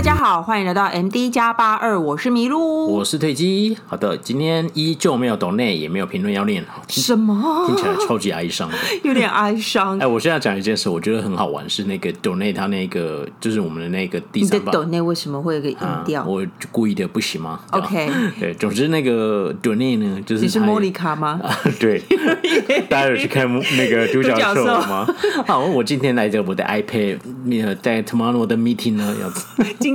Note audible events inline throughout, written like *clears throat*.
大家好，欢迎来到 MD 加八二，我是麋鹿，我是退机。好的，今天依旧没有抖内，也没有评论要念。什么？听起来超级哀伤，*laughs* 有点哀伤。哎，我现在讲一件事，我觉得很好玩，是那个抖内他那个，就是我们的那个第三方。抖内为什么会有个音调、啊？我故意的，不行吗？*laughs* OK，对，总之那个抖内呢，就是你是莫妮卡吗？*laughs* 啊、对，大家有去看那个独角兽吗？好，我今天来着我的 iPad，在 tomorrow 的 meeting 呢，要。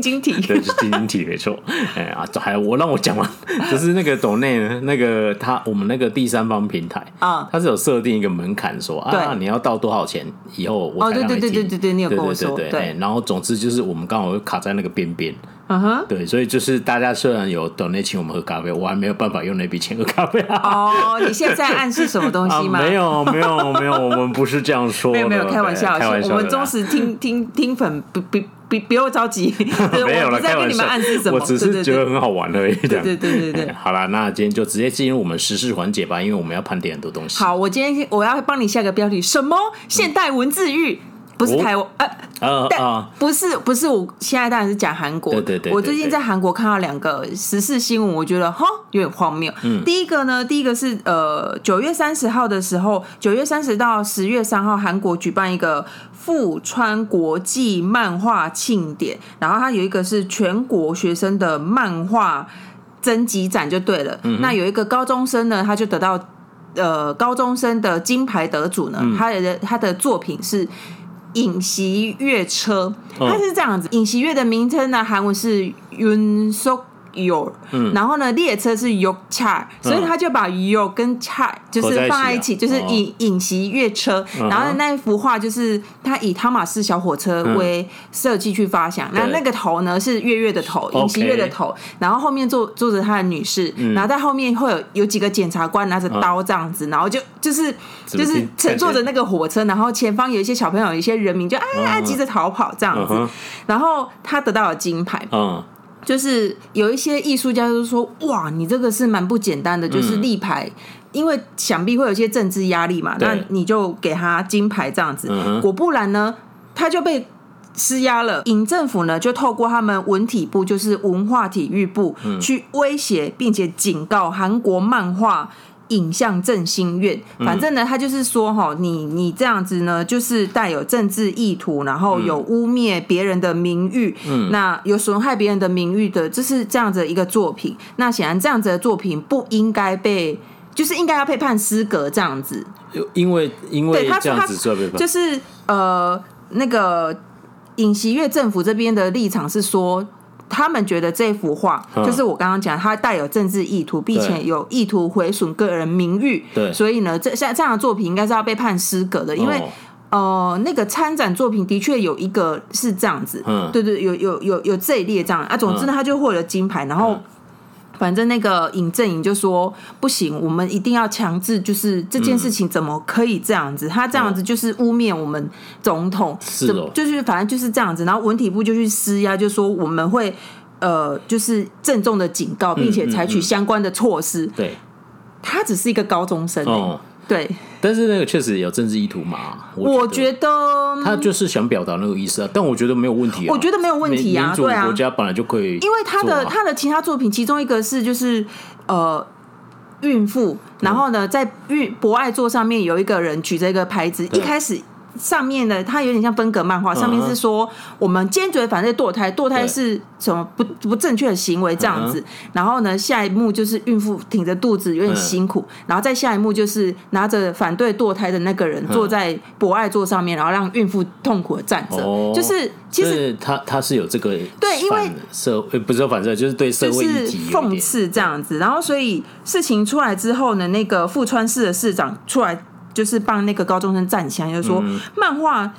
晶晶体，*laughs* 对，是晶晶体，没错。哎啊，还我让我讲完，*laughs* 就是那个抖内，那个他我们那个第三方平台啊，他是有设定一个门槛，说啊，你要到多少钱以后我才让你进。对对对对对，你有跟我说。对对对对，然后总之就是我们刚好会卡在那个边边。嗯哼，对，所以就是大家虽然有抖内请我们喝咖啡，我还没有办法用那笔钱喝咖啡。哦，你现在暗示什么东西吗？没有没有没有，我们不是这样说。*laughs* 没有没有，开玩笑，开玩笑。我们忠实听听听粉不不。别不要着急，*laughs* 没有了，在跟你们暗示什么？我只是觉得很好玩而已。对对对对对，好了，那今天就直接进入我们时事环节吧，因为我们要盘点很多东西。好，我今天我要帮你下个标题，什么现代文字狱？不是台湾，呃，但不是不是，我现在当然是讲韩国。对对对，我最近在韩国看到两个时事新闻，我觉得哈有点荒谬。嗯，第一个呢，第一个是呃九月三十号的时候，九月三十到十月三号，韩国举办一个富川国际漫画庆典，然后它有一个是全国学生的漫画征集展，就对了。嗯，那有一个高中生呢，他就得到呃高中生的金牌得主呢，他的他的作品是。影袭月车，它是这样子。尹锡月的名称呢，韩文是윤석 有，嗯，然后呢，列车是有恰，所以他就把有跟恰就是放在一起，就是影影袭月车。然后那一幅画就是他以汤马斯小火车为设计去发想，那那个头呢是月月的头，影袭月的头，然后后面坐坐着他的女士，然后在后面会有有几个检察官拿着刀这样子，然后就就是就是乘坐着那个火车，然后前方有一些小朋友，有一些人民就啊急着逃跑这样子，然后他得到了金牌，嗯。就是有一些艺术家就说：“哇，你这个是蛮不简单的，就是立牌，嗯、因为想必会有一些政治压力嘛，那你就给他金牌这样子。嗯、果不然呢，他就被施压了。尹政府呢，就透过他们文体部，就是文化体育部，嗯、去威胁并且警告韩国漫画。”影像振兴院，反正呢，他就是说哈，你你这样子呢，就是带有政治意图，然后有污蔑别人的名誉，嗯，那有损害别人的名誉的，这是这样子的一个作品。那显然这样子的作品不应该被，就是应该要被判失格这样子。因为因为这样子被判，就是呃，那个尹锡悦政府这边的立场是说。他们觉得这幅画就是我刚刚讲，它带有政治意图，并且有意图毁损个人名誉。对，所以呢，这像这样的作品应该是要被判失格的，因为呃，那个参展作品的确有一个是这样子，嗯，对对，有有有有这一列这样啊。总之呢，他就获得金牌，然后。反正那个尹正颖就说不行，我们一定要强制，就是这件事情怎么可以这样子？他这样子就是污蔑我们总统，是就是反正就是这样子。然后文体部就去施压，就说我们会呃，就是郑重的警告，并且采取相关的措施。对，他只是一个高中生哦。对，但是那个确实有政治意图嘛？我觉得他就是想表达那个意思啊，但我觉得没有问题啊。我觉得没有问题啊，对啊，国家本来就可以，因为他的他的其他作品，其中一个是就是呃孕妇，然后呢在孕博爱座上面有一个人举着一个牌子，一开始。上面的它有点像分隔漫画，上面是说我们坚决反对堕胎，堕胎是什么不不正确的行为这样子。然后呢，下一幕就是孕妇挺着肚子有点辛苦，然后再下一幕就是拿着反对堕胎的那个人坐在博爱座上面，然后让孕妇痛苦的站着。就是其实他他是有这个对，因为社会不是说反正就是对社会讽刺这样子。然后所以事情出来之后呢，那个富川市的市长出来。就是帮那个高中生站起来，就是说漫画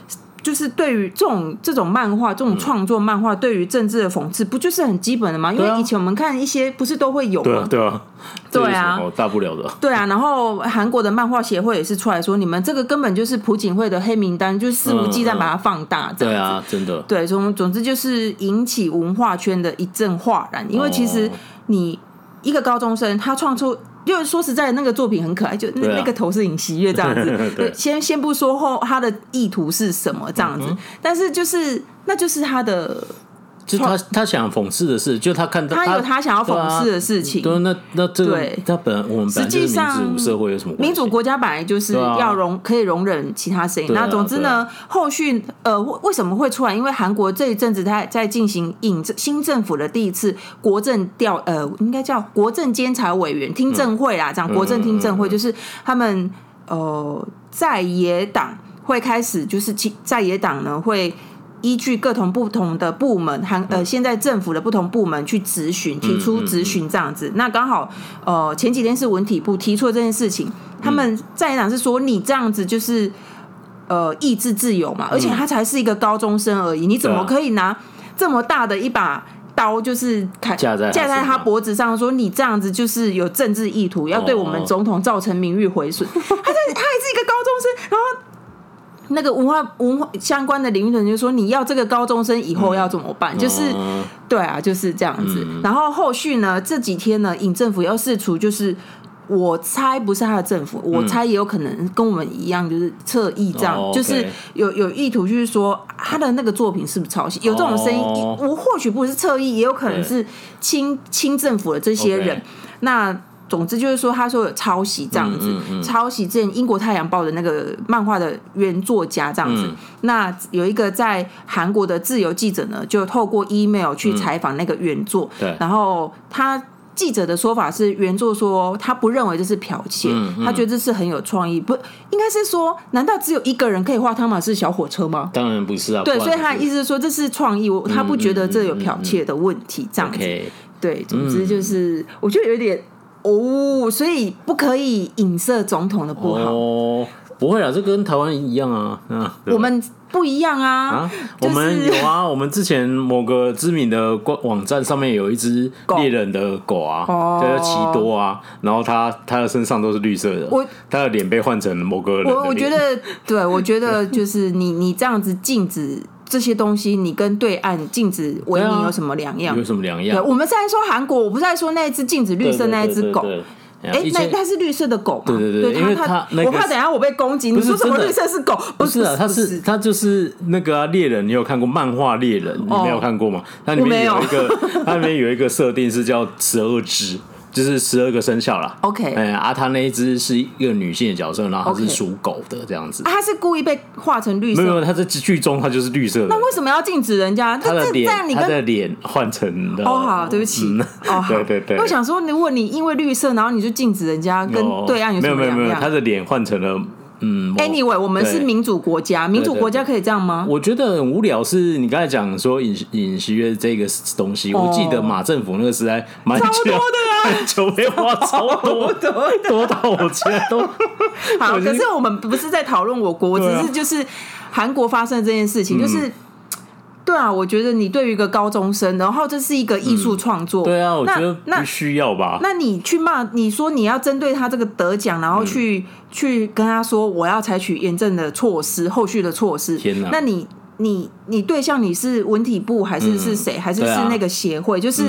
就是对于这种这种漫画这种创作漫画对于政治的讽刺，不就是很基本的吗？因为以前我们看一些不是都会有吗？对啊，对啊，大不了的。对啊，然后韩国的漫画协会也是出来说，你们这个根本就是朴槿惠的黑名单，就是肆无忌惮把它放大。对啊，真的。对，总总之就是引起文化圈的一阵哗然，因为其实你一个高中生他创出。就是说实在，那个作品很可爱，就那那个头是尹锡悦这样子。*laughs* 对，先先不说后他的意图是什么这样子，但是就是那就是他的就他他想讽刺的是，就他看到他有他想要讽刺的事情。对，那那这个他本我们实际上民主社会有什么民主国家本来就是要容可以容忍其他声音。那总之呢，后续呃为什么会出来？因为韩国这一阵子他在进行引新政府的第一次国政调呃，应该叫国政监察委员听证会啦，这样国政听证会就是他们呃在野党会开始就是其在野党呢会。依据各同不同的部门，还呃，现在政府的不同部门去咨询，提出咨询这样子。那刚好，呃，前几天是文体部提出了这件事情，他们在场是说，你这样子就是呃，意志自由嘛，而且他才是一个高中生而已，你怎么可以拿这么大的一把刀，就是砍架在架在他脖子上，说你这样子就是有政治意图，要对我们总统造成名誉毁损。他在，他还是一个高中生，然后。那个文化文化相关的领域的人就说：“你要这个高中生以后要怎么办？”嗯、就是，对啊，就是这样子。嗯、然后后续呢，这几天呢，尹政府要试出，就是我猜不是他的政府，嗯、我猜也有可能跟我们一样，就是侧翼这样，哦 okay、就是有有意图，就是说他的那个作品是不是抄袭？有这种声音，哦、我或许不是侧翼，也有可能是亲亲政府的这些人。那。总之就是说，他说有抄袭这样子，嗯嗯嗯、抄袭之前英国太阳报的那个漫画的原作家这样子。嗯、那有一个在韩国的自由记者呢，就透过 email 去采访那个原作。嗯、对。然后他记者的说法是，原作说他不认为这是剽窃，嗯嗯、他觉得这是很有创意。不，应该是说，难道只有一个人可以画汤马士小火车吗？当然不是啊。对，所以他的意思是说，这是创意，他不觉得这有剽窃的问题。这样子。对，总之就是，我觉得有点。哦，所以不可以影射总统的不好。哦，不会啊，这跟台湾一样啊。嗯，我们不一样啊。啊就是、我们有啊，*laughs* 我们之前某个知名的官网站上面有一只猎人的狗啊，狗叫做奇多啊。然后它它的身上都是绿色的，我它的脸被换成某个人。我我觉得，*laughs* 对，我觉得就是你你这样子禁止。这些东西，你跟对岸禁止维尼有什么两样？有什么两样？我们在说韩国，我不是在说那一只禁止绿色那一只狗。哎，那它是绿色的狗吗？对对对，因为它我怕等下我被攻击。你说什么绿色是狗？不是啊，它是它就是那个猎人。你有看过漫画猎人？你没有看过吗？它里面有一个，它里面有一个设定是叫十二只。就是十二个生肖啦。OK，哎，啊，他那一只是一个女性的角色，然后它是属狗的这样子。他是故意被画成绿色？没有，他在剧中他就是绿色的。那为什么要禁止人家？他的脸，他的脸换成的。哦，好，对不起。哦，对对对。我想说，如果你因为绿色，然后你就禁止人家跟对岸有什么两样？没有没有没有，他的脸换成了。嗯，Anyway，我们是民主国家，民主国家可以这样吗？我觉得很无聊。是你刚才讲说尹尹锡悦这个东西，我记得马政府那个时代蛮超多的啊，*laughs* 就被花超多的，多到我觉得都 *laughs* 好。可是我们不是在讨论我国，只是就是韩国发生这件事情，就是。对啊，我觉得你对于一个高中生，然后这是一个艺术创作，对啊，我觉得不需要吧？那你去骂，你说你要针对他这个得奖，然后去去跟他说，我要采取严正的措施，后续的措施。天哪！那你你你对象你是文体部还是是谁？还是是那个协会？就是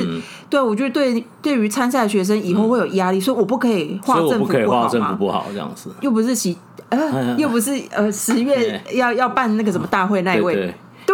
对，我觉得对对于参赛的学生以后会有压力，所以我不可以画政府不好政府不好这样子，又不是十呃，*laughs* 又不是呃十月 *laughs* 要要办那个什么大会那一位。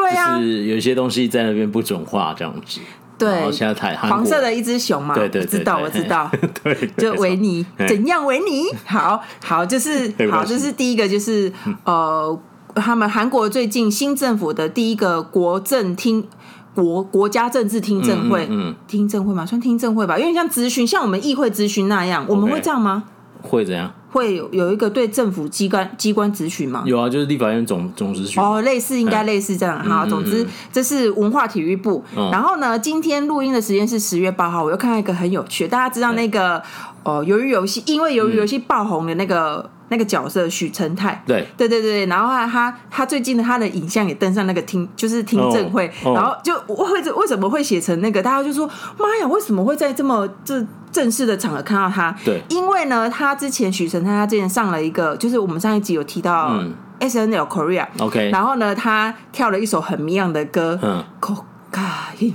对呀，就是有些东西在那边不准画这样子。对，现在台黄色的一只熊嘛，对对，知道我知道。对，*laughs* 就维尼怎样维尼？好好，就是 *laughs* 好，这是第一个，就是呃，他们韩国最近新政府的第一个国政听国国家政治听证会，嗯，听证会嘛，算听证会吧，因为像咨询，像我们议会咨询那样，我们会这样吗？会怎样？会有有一个对政府机关机关质询吗？有啊，就是立法院总总质询哦，类似应该类似这样。哈。总之，这是文化体育部。然后呢，今天录音的时间是十月八号，我又看到一个很有趣，大家知道那个哦，鱿鱼游戏，因为鱿鱼游戏爆红的那个那个角色许成泰，对。对对对，然后他他他最近的他的影像也登上那个听就是听证会，然后就会为什么会写成那个，大家就说妈呀，为什么会在这么这正式的场合看到他，对，因为呢，他之前许成泰他之前上了一个，就是我们上一集有提到 S N L Korea，OK，然后呢，他跳了一首很迷样的歌，嗯，Cocaine，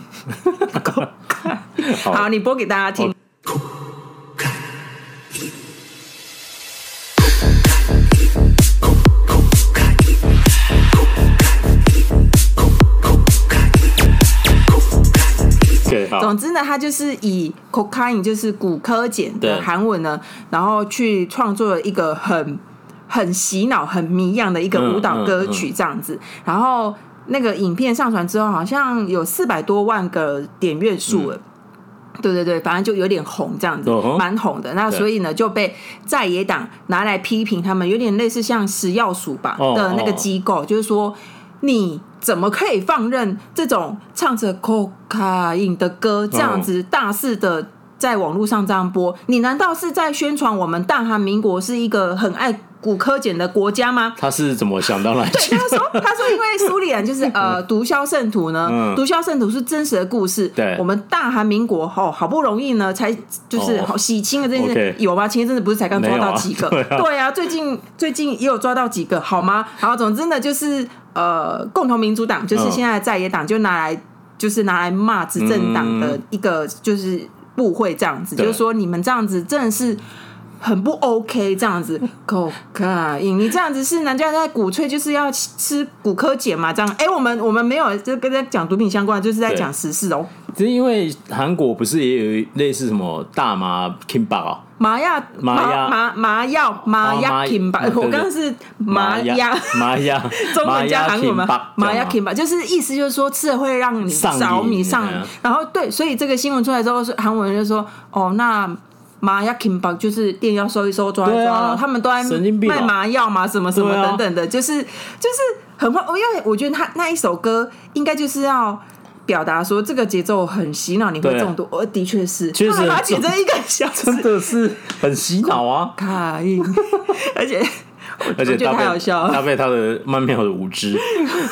*laughs* 好，你播给大家听。总之呢，他就是以 cocaine 就是古柯碱的韩文呢，然后去创作了一个很很洗脑、很迷样的一个舞蹈歌曲这样子。嗯嗯嗯、然后那个影片上传之后，好像有四百多万个点阅数了。嗯。对对对，反正就有点红这样子，蛮红的。那所以呢，就被在野党拿来批评他们，有点类似像食药署吧的那个机构，就是说你怎么可以放任这种唱着 cocaine 的歌这样子大肆的在网络上这样播？你难道是在宣传我们大韩民国是一个很爱？古柯碱的国家吗？他是怎么想到来？对，他说，*laughs* 他说，因为苏里南就是呃，毒枭圣徒呢，嗯、毒枭圣徒是真实的故事。对，我们大韩民国哦，好不容易呢，才就是好洗清了这件事，有吗？前一阵子不是才刚抓到几个？*laughs* 对啊，最近最近也有抓到几个，好吗？好，总之呢，就是呃，共同民主党就是现在的在野党，就拿来就是拿来骂执政党的一个就是部会这样子，嗯、就是说你们这样子真的是。很不 OK，这样子，cocaine，你这样子是人家在鼓吹就是要吃骨科碱嘛？这样，哎、欸，我们我们没有就跟在讲毒品相关，就是在讲时事哦。只是因为韩国不是也有类似什么大麻 kimbap 啊？麻药麻麻麻药麻药 kimbap，我刚刚是麻药麻药，*laughs* 中文加韩文吗？麻药 kimbap 就是意思就是说吃了会让你着迷上瘾，然后对，所以这个新闻出来之后，是韩文就说哦那。麻药 Kimba 就是店要收一收抓一抓，啊、他们都在卖麻药嘛，什么什么等等的，啊、就是就是很快，因为我觉得他那一首歌应该就是要表达说这个节奏很洗脑，你会中毒。而的确是，确实他剪成一个小时，真的是很洗脑啊！卡音，*laughs* 而且而且太好笑，搭配他的曼妙的舞姿，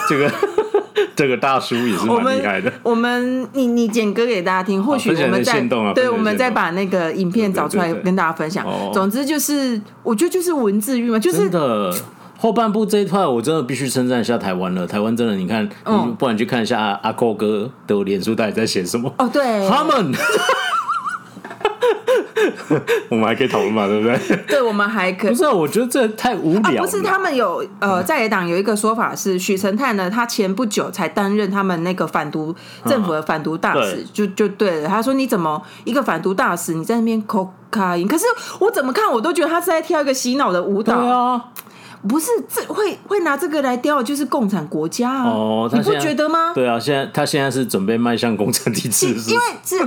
这个。这个大叔也是蛮厉害的。我们你你剪歌给大家听，或许我们再对，我们再把那个影片找出来跟大家分享。总之就是，我觉得就是文字狱嘛，就是真的 *laughs* 后半部这一块，我真的必须称赞一下台湾了。台湾真的，你看，你不然去看一下阿扣哥的脸书，到底在写什么？哦，对，他们。*laughs* 我们还可以讨论嘛，对不对？*laughs* 对，我们还可以。不是啊，我觉得这太无聊了。不是，他们有呃，在野党有一个说法是，许承泰呢，他前不久才担任他们那个反毒政府的反毒大使，就就对了。他说：“你怎么一个反毒大使，你在那边 cocaine？可是我怎么看，我都觉得他是在跳一个洗脑的舞蹈。对啊，不是这会会拿这个来雕，就是共产国家啊！哦，你不觉得吗？对啊，现在他现在是准备迈向共产体制，*laughs* 因为这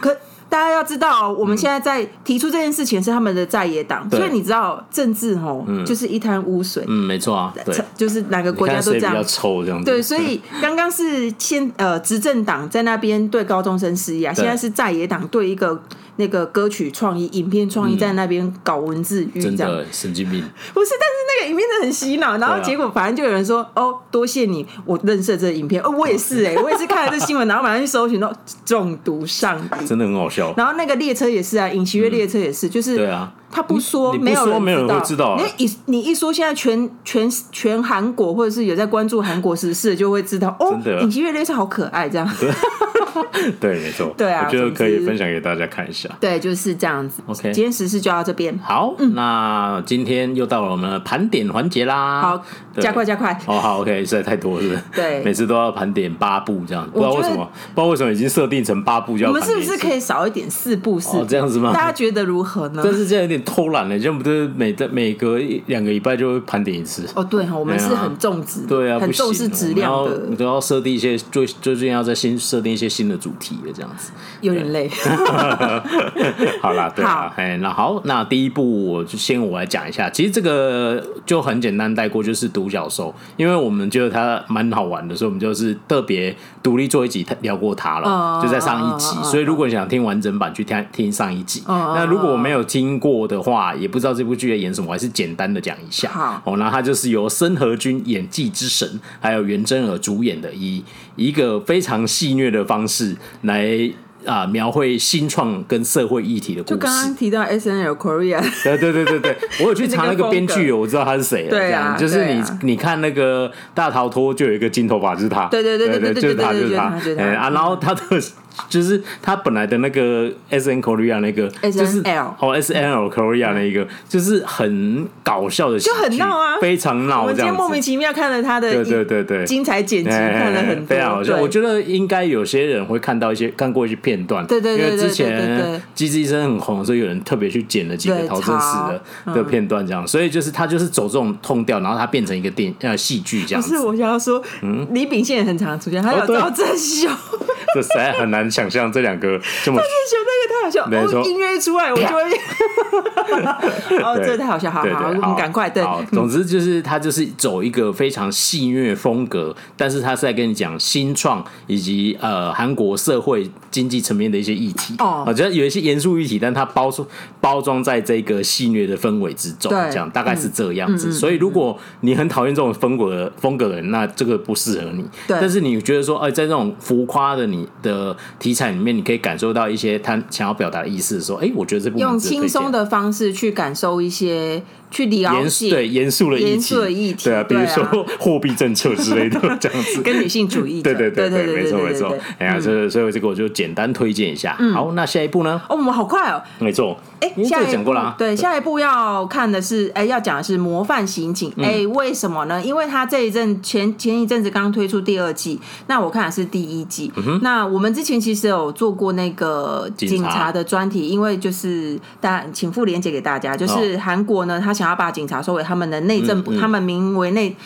可。大家要知道，我们现在在提出这件事情是他们的在野党，所以你知道政治吼就是一滩污水。嗯，没错啊，对，就是哪个国家都这样，比较臭这样子。对，所以刚刚是先呃执政党在那边对高中生施压，现在是在野党对一个那个歌曲创意、影片创意在那边搞文字狱，真的神经病。*laughs* 不是，但是那个影片真的很洗脑，然后结果反正就有人说哦，多谢你，我认识这个影片，哦，我也是哎，我也是看了这新闻，然后马上去搜寻到中毒上瘾，真的很好笑。然后那个列车也是啊，尹锡悦列车也是，就是对啊，他不说，没有人，没有人会知道。你一你一说，现在全全全韩国或者是有在关注韩国时事，就会知道哦，尹锡悦列车好可爱，这样。*laughs* *laughs* 对，没错。对啊，我觉得可以分享给大家看一下。对，就是这样子。OK，今天时事就到这边。好，那今天又到了我们的盘点环节啦。好，加快加快。哦，好，OK，实在太多了。对，*laughs* 每次都要盘点八部这样，不知道为什么，不知道为什么已经设定成八部，要我们是不是可以少一点四部？是这样子吗？大家觉得如何呢？但是这样有点偷懒了，这样不是每的每隔两个礼拜就会盘点一次？哦，对哈，我们是很重质，对啊，很重视质量的，你都要设定一些最最近要在新设定一些新的主题的这样子，有点累。*laughs* 好啦，对啊，哎，那好，那第一部我就先我来讲一下，其实这个就很简单带过，就是独角兽，因为我们觉得它蛮好玩的，所以我们就是特别独立做一集聊过它了，就在上一集，所以如果你想听完整版，去听听上一集。那如果我没有听过的话，也不知道这部剧在演什么，我还是简单的讲一下。好，哦，那它就是由申和君演技之神，还有袁真儿主演的，以一个非常戏谑的方式来。啊，描绘新创跟社会议题的故事。就刚刚提到 S N L Korea，对对对对对，*laughs* 我有去查那个编剧，我知道他是谁。对啊，就是你你看那个大逃脱，就有一个金头发，就是他。对对对对对，就是他就是他。哎啊，然后他的。就是他本来的那个 S N Korea 那个，就是 L 哦 S N L Korea 那个，就是很搞笑的，就很闹啊，非常闹。我今天莫名其妙看了他的，对对对对，精彩剪辑看了很多非常好笑。我觉得应该有些人会看到一些看过一些片片段，对对对，因为之前《机智医生》很红，所以有人特别去剪了几个逃生死的的片段，这样，所以就是他就是走这种痛调，然后他变成一个电呃戏剧这样。不是我想要说，嗯，李秉宪也很常出现，还有赵正雄，这实在很难想象这两个这么。太好笑，哦，音乐一出来我就会，*laughs* 哦，这太好笑，好好，我们赶快对。总之就是他就是走一个非常戏谑风格，但是他是在跟你讲新创以及呃韩国社会经济层面的一些议题哦，我觉得有一些严肃议题，但他包出包装在这个戏谑的氛围之中，这样大概是这样子。所以如果你很讨厌这种风格风格的人，那这个不适合你。对但是你觉得说，哎，在这种浮夸的你的题材里面，你可以感受到一些他想要表达的意思，说，哎，我觉得这部用轻松的方式去感受一些。去了解对严肃的议题，对啊，比如说货币政策之类的 *laughs* 这样子，跟女性主义，对对对对，没错没错。哎呀，这所以这个我就简单推荐一下。好，那下一步呢？哦，我们好快哦，没错。哎，下一步对，下一步要看的是，哎，要讲的是《模范刑警》。哎，为什么呢？因为他这一阵前前一阵子刚推出第二季，那我看的是第一季。那我们之前其实有做过那个警察的专题，因为就是大家请附连接给大家，就是韩国呢，他。想要把警察收为他们的内政部，嗯嗯、他们名为内，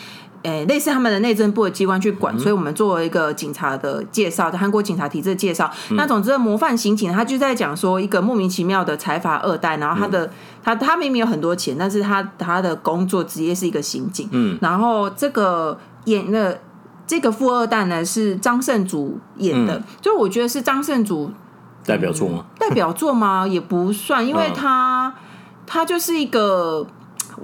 诶、欸，类似他们的内政部的机关去管，嗯、所以我们做了一个警察的介绍，在韩国警察体制的介绍。嗯、那总之，模范刑警他就在讲说，一个莫名其妙的财阀二代，然后他的、嗯、他他明明有很多钱，但是他他的工作职业是一个刑警。嗯，然后这个演的这个富二代呢是张胜祖演的，嗯、就我觉得是张胜祖代表作吗？代表作吗？也不算，因为他、嗯、他就是一个。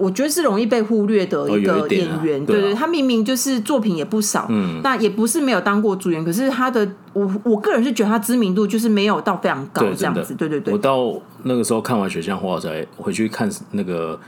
我觉得是容易被忽略的一个演员，对对，他明明就是作品也不少，嗯，那也不是没有当过主演，可是他的我我个人是觉得他知名度就是没有到非常高这样子，对对对。我到那个时候看完《雪降花》才回去看那个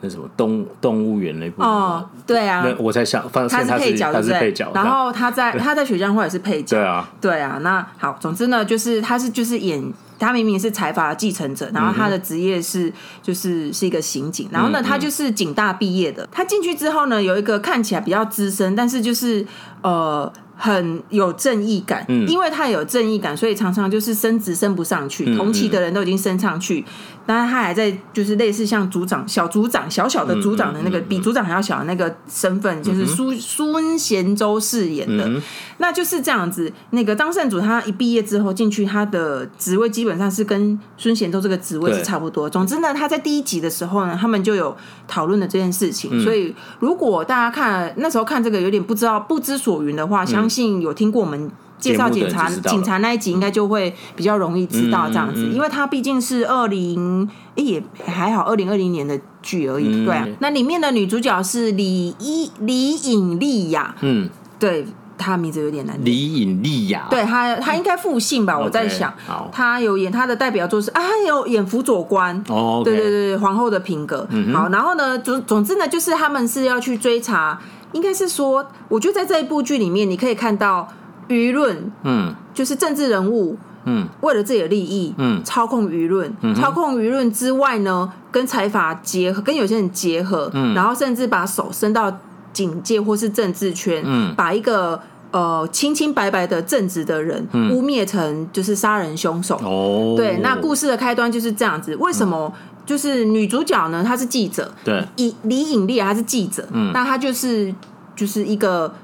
那什么动动物园那部哦，对啊，我才想他是配角，他是配角，然后他在他在《雪降花》也是配角，对啊，对啊。那好，总之呢，就是他是就是演。他明明是财阀的继承者，然后他的职业是就是是一个刑警，然后呢，他就是警大毕业的。他进去之后呢，有一个看起来比较资深，但是就是呃。很有正义感，嗯，因为他有正义感，所以常常就是升职升不上去，嗯、同期的人都已经升上去，当然他还在就是类似像组长、小组长、小小的组长的那个，嗯嗯嗯、比组长还要小的那个身份，就是孙孙贤周饰演的，嗯、那就是这样子。那个张善祖他一毕业之后进去，他的职位基本上是跟孙贤周这个职位是差不多。总之呢，他在第一集的时候呢，他们就有讨论了这件事情。嗯、所以如果大家看那时候看这个有点不知道不知所云的话。相信有听过我们介绍警察警察那一集，应该就会比较容易知道这样子，嗯嗯嗯、因为它毕竟是二零，哎也还好，二零二零年的剧而已。嗯、对啊，那里面的女主角是李一李颖丽雅，嗯，对，她名字有点难。李颖丽雅，对她她应该复姓吧？嗯、我在想，她有演她的代表作是啊，她有演辅佐官哦，对对对，皇后的品格。嗯、好，然后呢，总总之呢，就是他们是要去追查。应该是说，我觉得在这一部剧里面，你可以看到舆论，嗯，就是政治人物，嗯，为了自己的利益，嗯，操控舆论，嗯、操控舆论之外呢，跟财阀结合，跟有些人结合，嗯，然后甚至把手伸到警界或是政治圈，嗯，把一个呃清清白白的正直的人污蔑成就是杀人凶手，哦，对，那故事的开端就是这样子，为什么？嗯。就是女主角呢，她是记者，对，以李颖丽她是记者，嗯，那她就是就是一个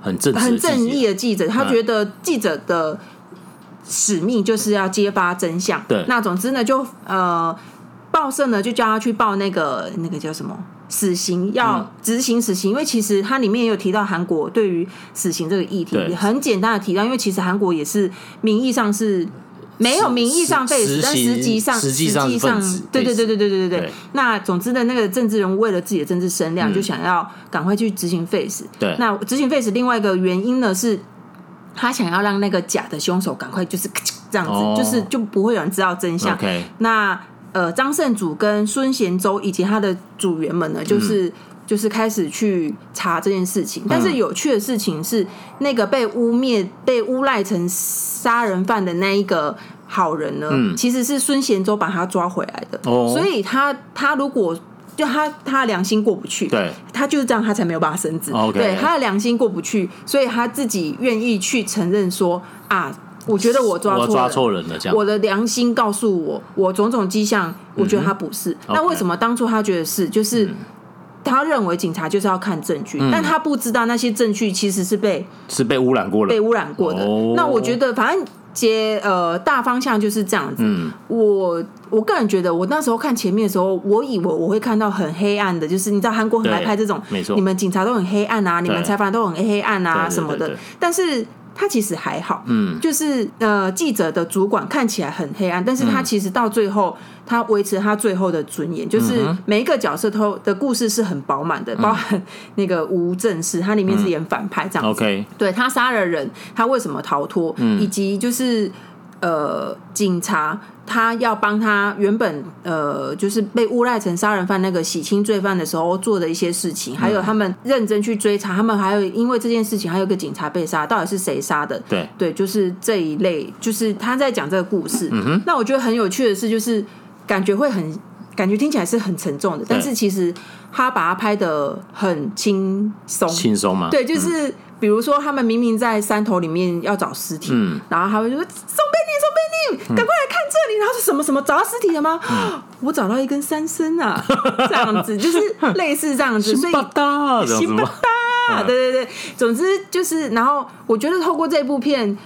很正很正义的记者，他觉得记者的使命就是要揭发真相，对，那总之呢，就呃，报社呢就叫他去报那个那个叫什么死刑，要执行死刑，因为其实它里面也有提到韩国对于死刑这个议题，很简单的提到，因为其实韩国也是名义上是。没有名义上废死，但实际上实际上，对对对对对对对对。那总之的那个政治人物为了自己的政治声量，就想要赶快去执行废死。对，那执行废死另外一个原因呢，是他想要让那个假的凶手赶快就是这样子，就是就不会有人知道真相。那呃，张胜祖跟孙贤周以及他的组员们呢，就是。就是开始去查这件事情，但是有趣的事情是，那个被污蔑、被诬赖成杀人犯的那一个好人呢，嗯、其实是孙贤周把他抓回来的。哦，所以他他如果就他他良心过不去，对，他就是这样，他才没有办法升职。对，他的良心过不去，所以他自己愿意去承认说啊。我觉得我抓错抓错人了，这样。我的良心告诉我，我种种迹象，我觉得他不是。那、嗯、为什么当初他觉得是？就是。嗯他认为警察就是要看证据，嗯、但他不知道那些证据其实是被是被污染过了，被污染过的。哦、那我觉得，反正接呃大方向就是这样子。嗯、我我个人觉得，我那时候看前面的时候，我以为我会看到很黑暗的，就是你知道韩国很爱拍这种，没错，你们警察都很黑暗啊，你们采访都很黑暗啊什么的，但是。他其实还好，嗯，就是呃，记者的主管看起来很黑暗，但是他其实到最后，他维持他最后的尊严，就是每一个角色都的故事是很饱满的，包含那个吴正式，他里面是演反派这样子，OK，对，他杀了人，他为什么逃脱，以及就是。呃，警察他要帮他原本呃，就是被诬赖成杀人犯那个洗清罪犯的时候做的一些事情，还有他们认真去追查，他们还有因为这件事情，还有个警察被杀，到底是谁杀的？对对，就是这一类，就是他在讲这个故事。嗯哼，那我觉得很有趣的是，就是感觉会很感觉听起来是很沉重的，但是其实他把它拍的很轻松，轻松嘛？对，就是。比如说，他们明明在山头里面要找尸体，嗯、然后他们就说：“宋贝尼，宋贝尼，赶快来看这里！”然后是什么什么找到尸体了吗？嗯、我找到一根三参啊，*laughs* 这样子就是类似这样子，所以辛巴达，辛巴达，对对对，总之就是，然后我觉得透过这部片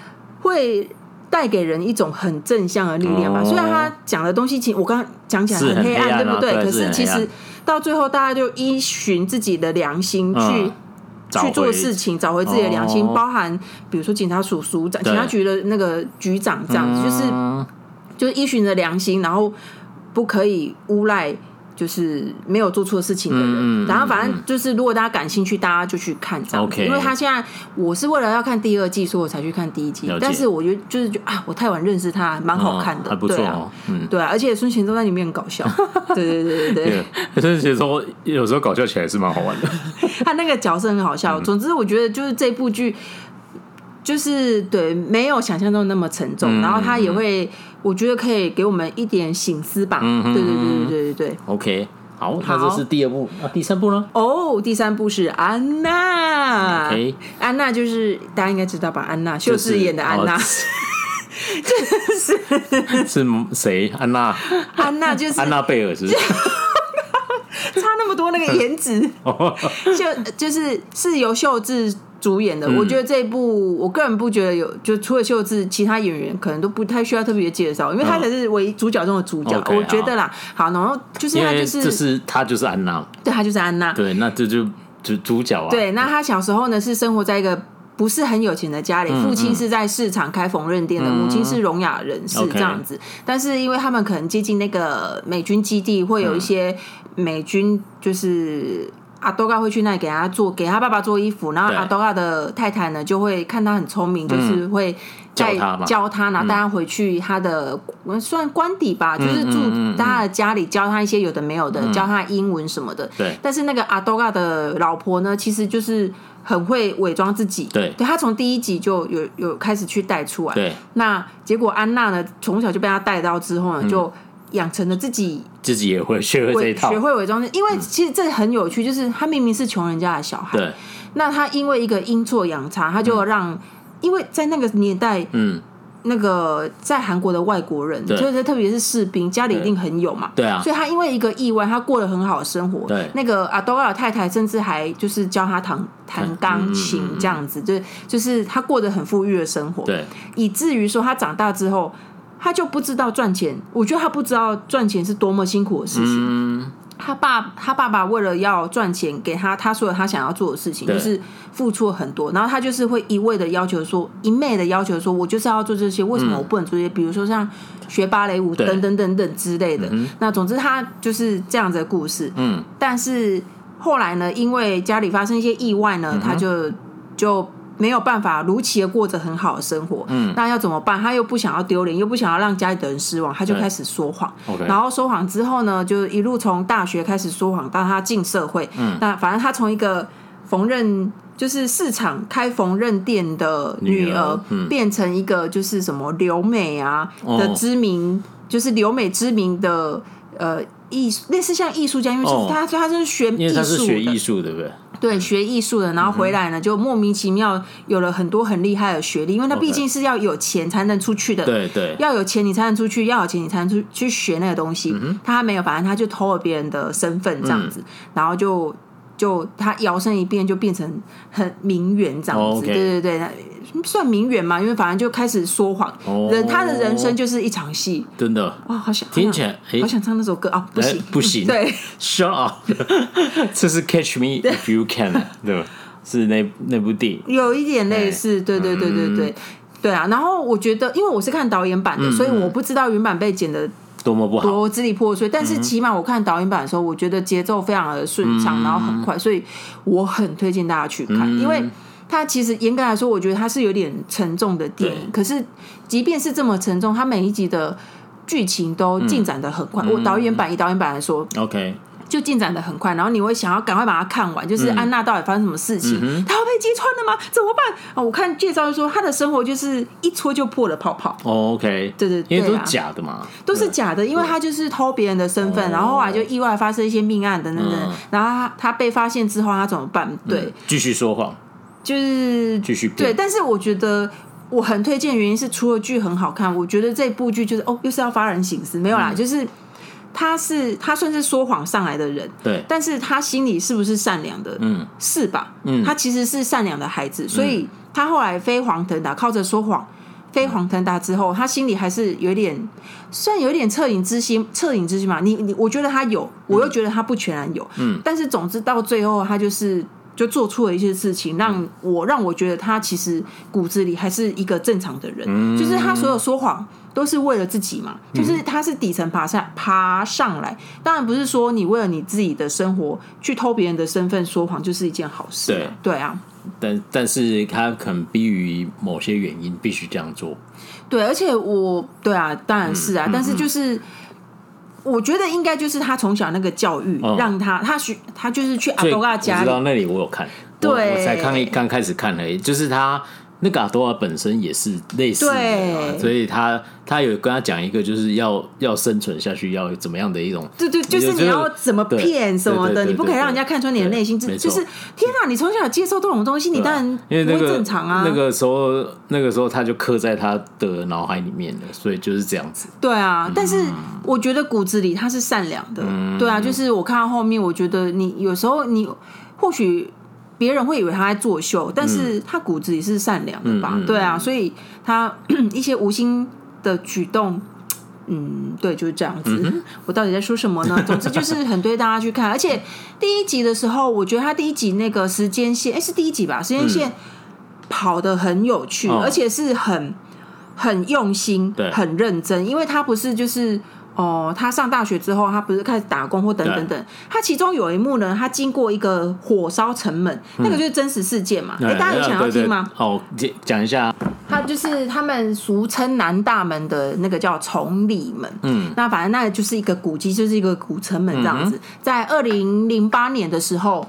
会带给人一种很正向的力量吧。哦、虽然他讲的东西，其实我刚刚讲起来很黑暗，黑暗对不对？对，可是其实到最后，大家就依循自己的良心去。嗯去做事情，找回自己的良心，包含比如说警察署署长、警察局的那个局长这样子，就是就是依循着良心，然后不可以诬赖。就是没有做错事情的人，嗯、然后反正就是，如果大家感兴趣，大家就去看这样子。Okay, 因为他现在，我是为了要看第二季，所以我才去看第一季。但是我觉得就是啊，我太晚认识他，蛮好看的，还不错、哦。对啊，嗯、对啊，而且孙贤都在里面很搞笑。对对对对对，孙贤忠有时候搞笑起来是蛮好玩的。*laughs* 他那个角色很好笑。总之，我觉得就是这部剧。就是对，没有想象中那么沉重，嗯、然后他也会，我觉得可以给我们一点醒思吧。对对对对对对对。OK，好，那这是第二部，那啊，第三部呢？哦，第三部是安娜。OK，安娜就是大家应该知道吧？安娜，秀智演的安娜，*laughs* 就是是谁？安娜，安娜就是安娜贝尔，是不是？差那么多那个颜值，*laughs* 就就是是由秀智主演的。嗯、我觉得这一部，我个人不觉得有，就除了秀智，其他演员可能都不太需要特别介绍，因为他才是唯一主角中的主角。嗯、我觉得啦，好，然后就是他就是，是他就是安娜，对，他就是安娜，对，那这就主主角啊。对，那他小时候呢是生活在一个。不是很有钱的家里，父亲是在市场开缝纫店的，母亲是聋哑人士这样子。但是因为他们可能接近那个美军基地，会有一些美军就是阿多嘎会去那里给他做，给他爸爸做衣服。然后阿多嘎的太太呢，就会看他很聪明，就是会教他，教他，然后带他回去他的算官邸吧，就是住他的家里，教他一些有的没有的，教他英文什么的。对。但是那个阿多嘎的老婆呢，其实就是。很会伪装自己，对，对他从第一集就有有开始去带出来，对。那结果安娜呢，从小就被他带到之后呢，就养成了自己自己也会学会这一套，学会伪装。因为其实这很有趣，就是他明明是穷人家的小孩，对。那他因为一个阴错阳差，他就让，因为在那个年代，嗯。那个在韩国的外国人，就是特别是士兵，家里一定很有嘛，对啊，所以他因为一个意外，他过了很好的生活。对，那个阿多尔太太甚至还就是教他弹弹钢琴这样子，嗯、就就是他过得很富裕的生活。对，以至于说他长大之后，他就不知道赚钱。我觉得他不知道赚钱是多么辛苦的事情。嗯他爸，他爸爸为了要赚钱给他，他所有他想要做的事情，就是付出了很多。然后他就是会一味的要求说，一昧的要求说，我就是要做这些，为什么我不能做这些？比如说像学芭蕾舞等等等等之类的。那总之他就是这样子的故事。嗯，但是后来呢，因为家里发生一些意外呢，他就就。没有办法如期的过着很好的生活，嗯，那要怎么办？他又不想要丢脸，又不想要让家里的人失望，他就开始说谎。然后说谎之后呢，就一路从大学开始说谎，到他进社会。嗯，那反正他从一个缝纫，就是市场开缝纫店的女儿，嗯、变成一个就是什么留美啊的知名，哦、就是留美知名的呃。艺术，类似像艺术家，因为就是他他是学艺术，因为他是学艺术，对不对？对，学艺术的，然后回来呢，就莫名其妙有了很多很厉害的学历，因为他毕竟是要有钱才能出去的，对对，要有钱你才能出去，要有钱你才能出去学那个东西。他没有，反正他就偷了别人的身份这样子，然后就。就他摇身一变，就变成很名媛这样子，oh. 对对对，算名媛嘛，因为反正就开始说谎，人、oh, 他的人生就是一场戏，真的。哇，好想听起来，好想唱那首歌。啊，不行。不行，对，*laughs* Shut up，*laughs* 这是 Catch Me If You Can，对吧？是那那部电影，有一点类似，对对对对对，对啊。然后我觉得，因为我是看导演版的，所以我不知道原版被剪的。多么不好，多支离破碎。但是起码我看导演版的时候，我觉得节奏非常的顺畅，嗯、然后很快，所以我很推荐大家去看。嗯、因为它其实严格来说，我觉得它是有点沉重的电影。可是即便是这么沉重，它每一集的剧情都进展的很快。嗯、我导演版以导演版来说，OK。就进展的很快，然后你会想要赶快把它看完。就是安娜到底发生什么事情？她、要被揭穿了吗？怎么办？啊，我看介绍就说她的生活就是一戳就破了泡泡。哦，OK，对对对，因为都是假的嘛，都是假的，因为她就是偷别人的身份，然后后来就意外发生一些命案等等等。嗯、然后她她被发现之后，她怎么办？对，继、嗯、续说谎，就是继续对。但是我觉得我很推荐，原因是除了剧很好看，我觉得这部剧就是哦，又是要发人省思，没有啦，嗯、就是。他是他算是说谎上来的人，对，但是他心里是不是善良的？嗯，是吧？嗯，他其实是善良的孩子，所以他后来飞黄腾达，靠着说谎飞黄腾达之后，他心里还是有点，算有点恻隐之心，恻隐之心嘛。你你，我觉得他有，我又觉得他不全然有，嗯，但是总之到最后，他就是就做出了一些事情，让我让我觉得他其实骨子里还是一个正常的人，嗯，就是他所有说谎。都是为了自己嘛，就是他是底层爬上爬上来，当然不是说你为了你自己的生活去偷别人的身份说谎就是一件好事。对。对啊，但但是他可能逼于某些原因必须这样做。对，而且我对啊，当然是啊，但是就是我觉得应该就是他从小那个教育让他他去他就是去阿多拉家里，我知道那里我有看，对，我才刚刚开始看而已，就是他。那个阿多瓦本身也是类似的，对所以他他有跟他讲一个，就是要要生存下去，要怎么样的一种，对对，就是你要怎么骗什么的，你不可以让人家看穿你的内心，就是天哪，你从小接受这种东西，你当然不会正常啊。那个时候，那个时候他就刻在他的脑海里面了，所以就是这样子。对啊，但是我觉得骨子里他是善良的，对啊，就是我看到后面，我觉得你有时候你或许。别人会以为他在作秀，但是他骨子里是善良的吧？嗯、对啊，所以他 *clears throat* 一些无心的举动，嗯，对，就是这样子。嗯、我到底在说什么呢？*laughs* 总之就是很对大家去看，而且第一集的时候，我觉得他第一集那个时间线，哎，是第一集吧？时间线跑的很有趣，嗯、而且是很很用心、对很认真，因为他不是就是。哦，他上大学之后，他不是开始打工或等等等。他其中有一幕呢，他经过一个火烧城门，嗯、那个就是真实事件嘛。哎、欸，大家有想要听吗？好，讲一下。他就是他们俗称南大门的那个叫崇礼门。嗯，那反正那个就是一个古迹，就是一个古城门这样子。嗯、在二零零八年的时候，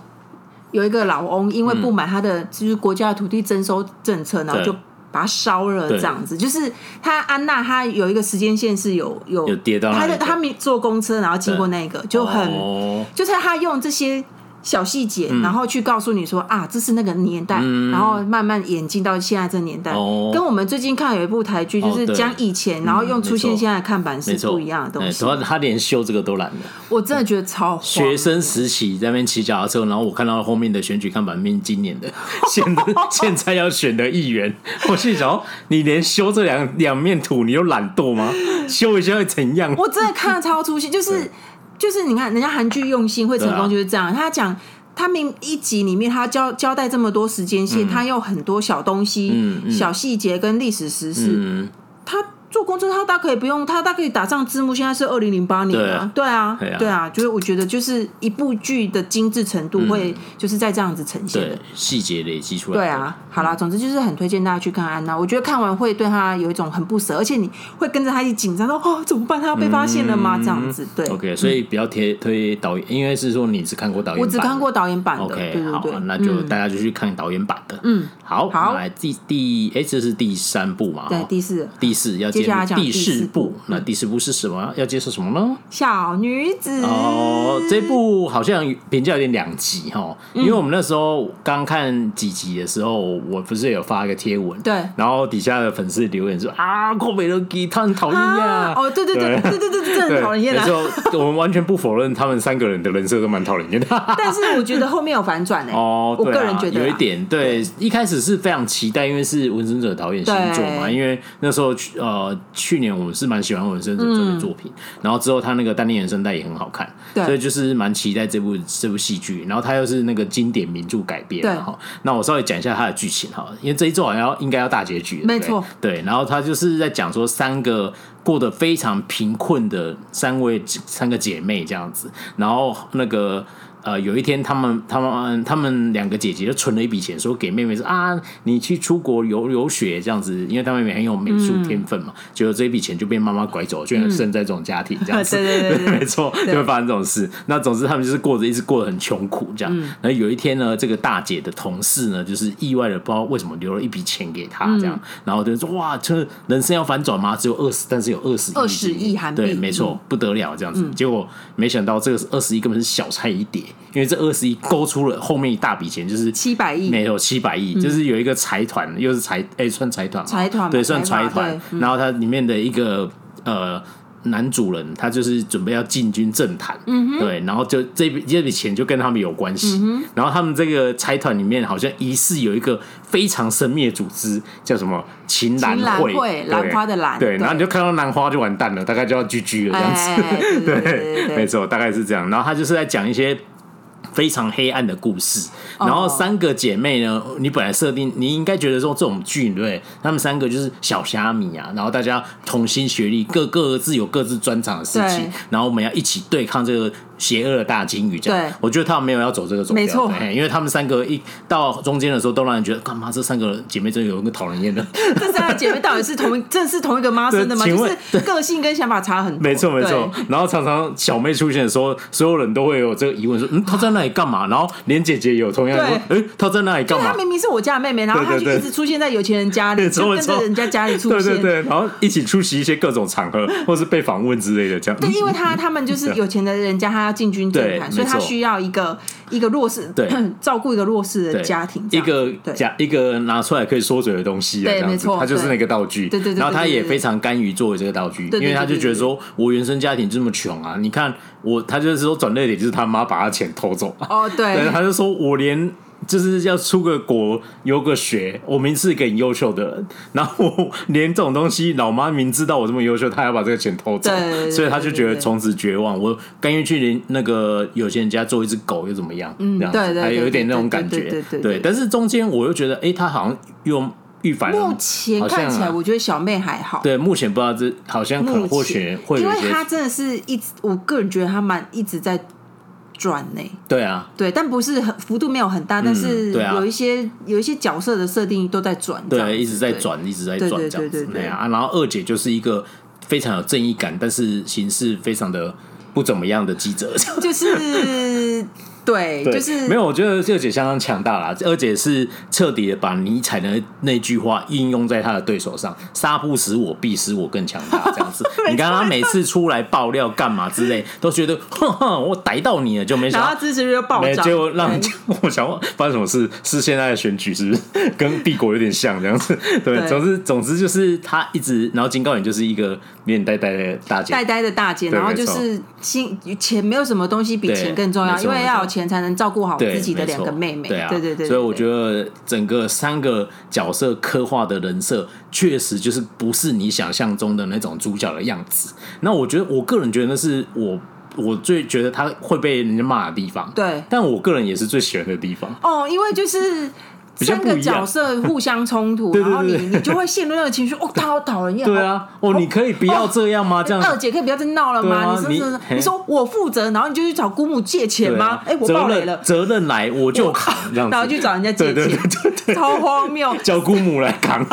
有一个老翁因为不满他的就是国家的土地征收政策，然后就。把它烧了，这样子。就是他安娜，她有一个时间线是有有，有跌到他的他没坐公车，然后经过那个就很，哦、就是他用这些。小细节，然后去告诉你说啊，这是那个年代，然后慢慢演进到现在这个年代，跟我们最近看有一部台剧，就是讲以前，然后用出现现在看板是不一样的东西。主要他连修这个都懒得。我真的觉得超。学生时期在那边骑脚踏车，然后我看到后面的选举看板，面今年的 *laughs* 现在现在要选的议员，*laughs* 我心想，你连修这两两面土你有懒惰吗？修一下会怎样？我真的看了超出戏，就是。就是你看，人家韩剧用心会成功，就是这样。啊、他讲他明一集里面，他交交代这么多时间线，嗯、他有很多小东西、嗯嗯、小细节跟历史实事，嗯、他。坐公车他大可以不用，他大可以打上字幕。现在是二零零八年啊，对啊，对啊，就是我觉得就是一部剧的精致程度会就是在这样子呈现的细节累积出来。对啊，好啦，总之就是很推荐大家去看安娜。我觉得看完会对他有一种很不舍，而且你会跟着他一起紧张，说哦怎么办？他要被发现了吗？这样子对。OK，所以比较贴推导演，因为是说你只看过导演，我只看过导演版的。OK，好，那就大家就去看导演版的。嗯，好，好，来第第哎，这是第三部嘛？对，第四，第四要第四部。那第四部是什么？要介绍什么呢？小女子。哦，这部好像评价有点两极哈，因为我们那时候刚看几集的时候，我不是有发一个贴文，对，然后底下的粉丝留言说啊，寇美乐基他很讨厌呀，哦，对对对对。对对对，真的很讨厌啊。我们完全不否认他们三个人的人设都蛮讨厌的，但是我觉得后面有反转哎，哦，我个人觉得有一点，对，一开始是非常期待，因为是文森者导演新作嘛，因为那时候呃去年我们是蛮喜欢文森佐这个作品，然后之后他那个单恋原声带也很好看，所以就是蛮期待这部这部戏剧，然后他又是那个经典名著改编，哈，那我稍微讲一下他的剧情哈，因为这一周好像要应该要大结局，没错，对，然后他就是在讲说三个。过得非常贫困的三位三个姐妹这样子，然后那个。呃，有一天，他们、他们、他们两个姐姐就存了一笔钱，说给妹妹说啊，你去出国游游学这样子，因为她妹妹很有美术天分嘛。结果这一笔钱就被妈妈拐走，居然生在这种家庭这样 *laughs* 子，对对对，*laughs* 没错，就会发生这种事。那总之，他们就是过着一直过得很穷苦这样。然后有一天呢，这个大姐的同事呢，就是意外的不知道为什么留了一笔钱给她这样，然后就说哇，这人生要反转吗？只有二十，但是有二十亿，二十亿韩币，对，没错，不得了这样子。结果没想到这个二十亿根本是小菜一碟。因为这二十亿勾出了后面一大笔钱，就是七百亿，没有七百亿，就是有一个财团，又是财哎，算财团，财团对，算财团。然后它里面的一个呃男主人，他就是准备要进军政坛，对，然后就这笔这笔钱就跟他们有关系。然后他们这个财团里面好像疑似有一个非常神秘的组织，叫什么秦兰会，兰花的兰，对，然后你就看到兰花就完蛋了，大概就要 GG 了这样子，对，*laughs* 没错，大概是这样。然后他就是在讲一些。非常黑暗的故事，然后三个姐妹呢，你本来设定你应该觉得说这种剧，对不对？他们三个就是小虾米啊，然后大家同心协力，各各自有各自专长的事情，然后我们要一起对抗这个。邪恶的大金鱼，这样，对我觉得他们没有要走这个走，没错，因为他们三个一到中间的时候，都让人觉得干嘛？这三个姐妹真的有一个讨人厌的。*laughs* 这三个姐妹到底是同一，真的是同一个妈生的吗？*laughs* 就是个性跟想法差很多。*laughs* 没错没错。然后常常小妹出现的时候，所有人都会有这个疑问说：嗯，她在那里干嘛？然后连姐姐也有同样说：哎，她在那里干嘛？她明明是我家的妹妹，然后她就一直出现在有钱人家里，就跟着人家家里出现，对对对，然后一起出席一些各种场合，或是被访问之类的这样。对，因为她他们就是有钱的人家，他要进军政坛。所以他需要一个一个弱势，对，*clears throat* 照顾一个弱势的家庭，一个假一个拿出来可以说嘴的东西，对，没错，他就是那个道具，对对对。然后他也非常甘于作为这个道具，因为他就觉得说，我原生家庭这么穷啊，你看我，他就是说转泪点就是他妈把他钱偷走，哦，对，他就说我连。就是要出个国游个学，我明明是一个很优秀的人，然后连这种东西，老妈明知道我这么优秀，她要把这个钱偷走，*laughs* 所以她就觉得从此绝望。我甘愿去连那个有钱人家做一只狗又怎么样？嗯，这样子还有一点那种感觉，对。但是中间我又觉得，哎，她好像又遇反了。目前看起来，我觉得小妹还好。对，目前不知道这好像可能或许会，因为她真的是一直，我个人觉得她蛮一直在。转呢？对啊，对，但不是很幅度没有很大，但是有一些有一些角色的设定都在转，对，一直在转，一直在转这样子。对啊，然后二姐就是一个非常有正义感，但是行事非常的不怎么样的记者，*laughs* 就是。对，就是没有。我觉得二姐相当强大啦。二姐是彻底的把尼采的那句话应用在她的对手上：“杀不死我，必使我更强大。”这样子。*laughs* 你看她每次出来爆料干嘛之类，都觉得哼哼，我逮到你了，就没想到支持率暴涨，结果让我想问发生什么事？是现在的选举是不是跟帝国有点像这样子？对，总之总之就是她一直，然后金高远就是一个面呆呆的大姐，呆呆的大姐，然后就是心钱没有什么东西比钱更重要，因为要有。钱才能照顾好自己的两个妹妹，对啊，对对对，所以我觉得整个三个角色刻画的人设，确实就是不是你想象中的那种主角的样子。那我觉得，我个人觉得那是我我最觉得他会被人家骂的地方。对，但我个人也是最喜欢的地方。哦，因为就是。三个角色互相冲突，*laughs* 然后你你就会陷入那个情绪。哦，他好讨人厌。对啊，哦，你可以不要这样吗？这样，二姐可以不要再闹了吗？你说你说我负责，然后你就去找姑母借钱吗？哎，我爆雷了，责任来我就扛，*laughs* 然后去找人家借钱，超荒谬，*laughs* 叫姑母来扛。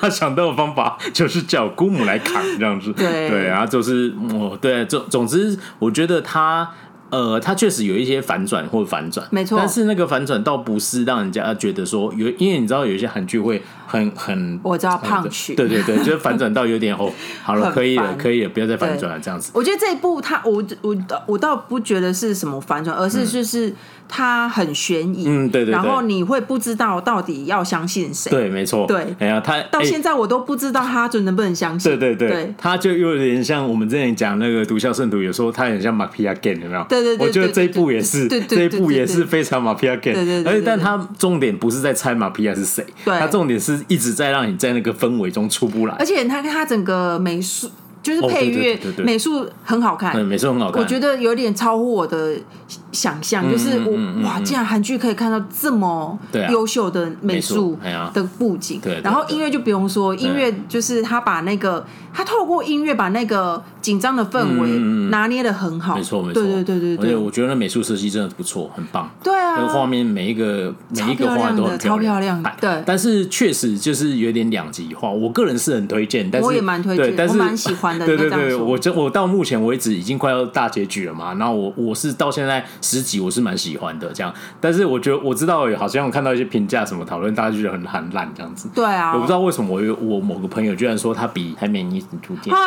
他想到的方法就是叫姑母来扛，这样子。对对啊，就是哦，对，总总之，我觉得他。呃，它确实有一些反转或反转，没错。但是那个反转倒不是让人家觉得说有，因为你知道有一些韩剧会很很，我知道胖曲，对对对，就是反转到有点 *laughs* 哦，好了，可以了，可以了，不要再反转了，这样子。我觉得这一部它，我我我倒不觉得是什么反转，而是就是。它很悬疑，嗯，对对对，然后你会不知道到底要相信谁，对，没错，对，哎呀，他到现在我都不知道他就能不能相信，对对对，他就有点像我们之前讲那个《毒枭圣徒》，有时候他很像马皮亚 game，有没有？对对对，我觉得这一部也是，这一部也是非常马皮亚 game，对对对，而且但他重点不是在猜马皮亚是谁，他重点是一直在让你在那个氛围中出不来，而且他他整个美术。就是配乐、美术很好看，美术很好看，我觉得有点超乎我的想象。就是我哇，竟然韩剧可以看到这么优秀的美术的布景，然后音乐就不用说，音乐就是他把那个他透过音乐把那个紧张的氛围拿捏的很好，没错没错，对对对对对。我觉得那美术设计真的不错，很棒。对啊，那个画面每一个每一个画都很超漂亮，对。但是确实就是有点两极化，我个人是很推荐，但是我也蛮推荐，我蛮喜欢。对对对，我这我到目前为止已经快要大结局了嘛，然后我我是到现在十集我是蛮喜欢的这样，但是我觉得我知道好像我看到一些评价什么讨论，大家就觉得很很烂这样子。对啊，我不知道为什么我有我某个朋友居然说他比《海美尼图鉴》啊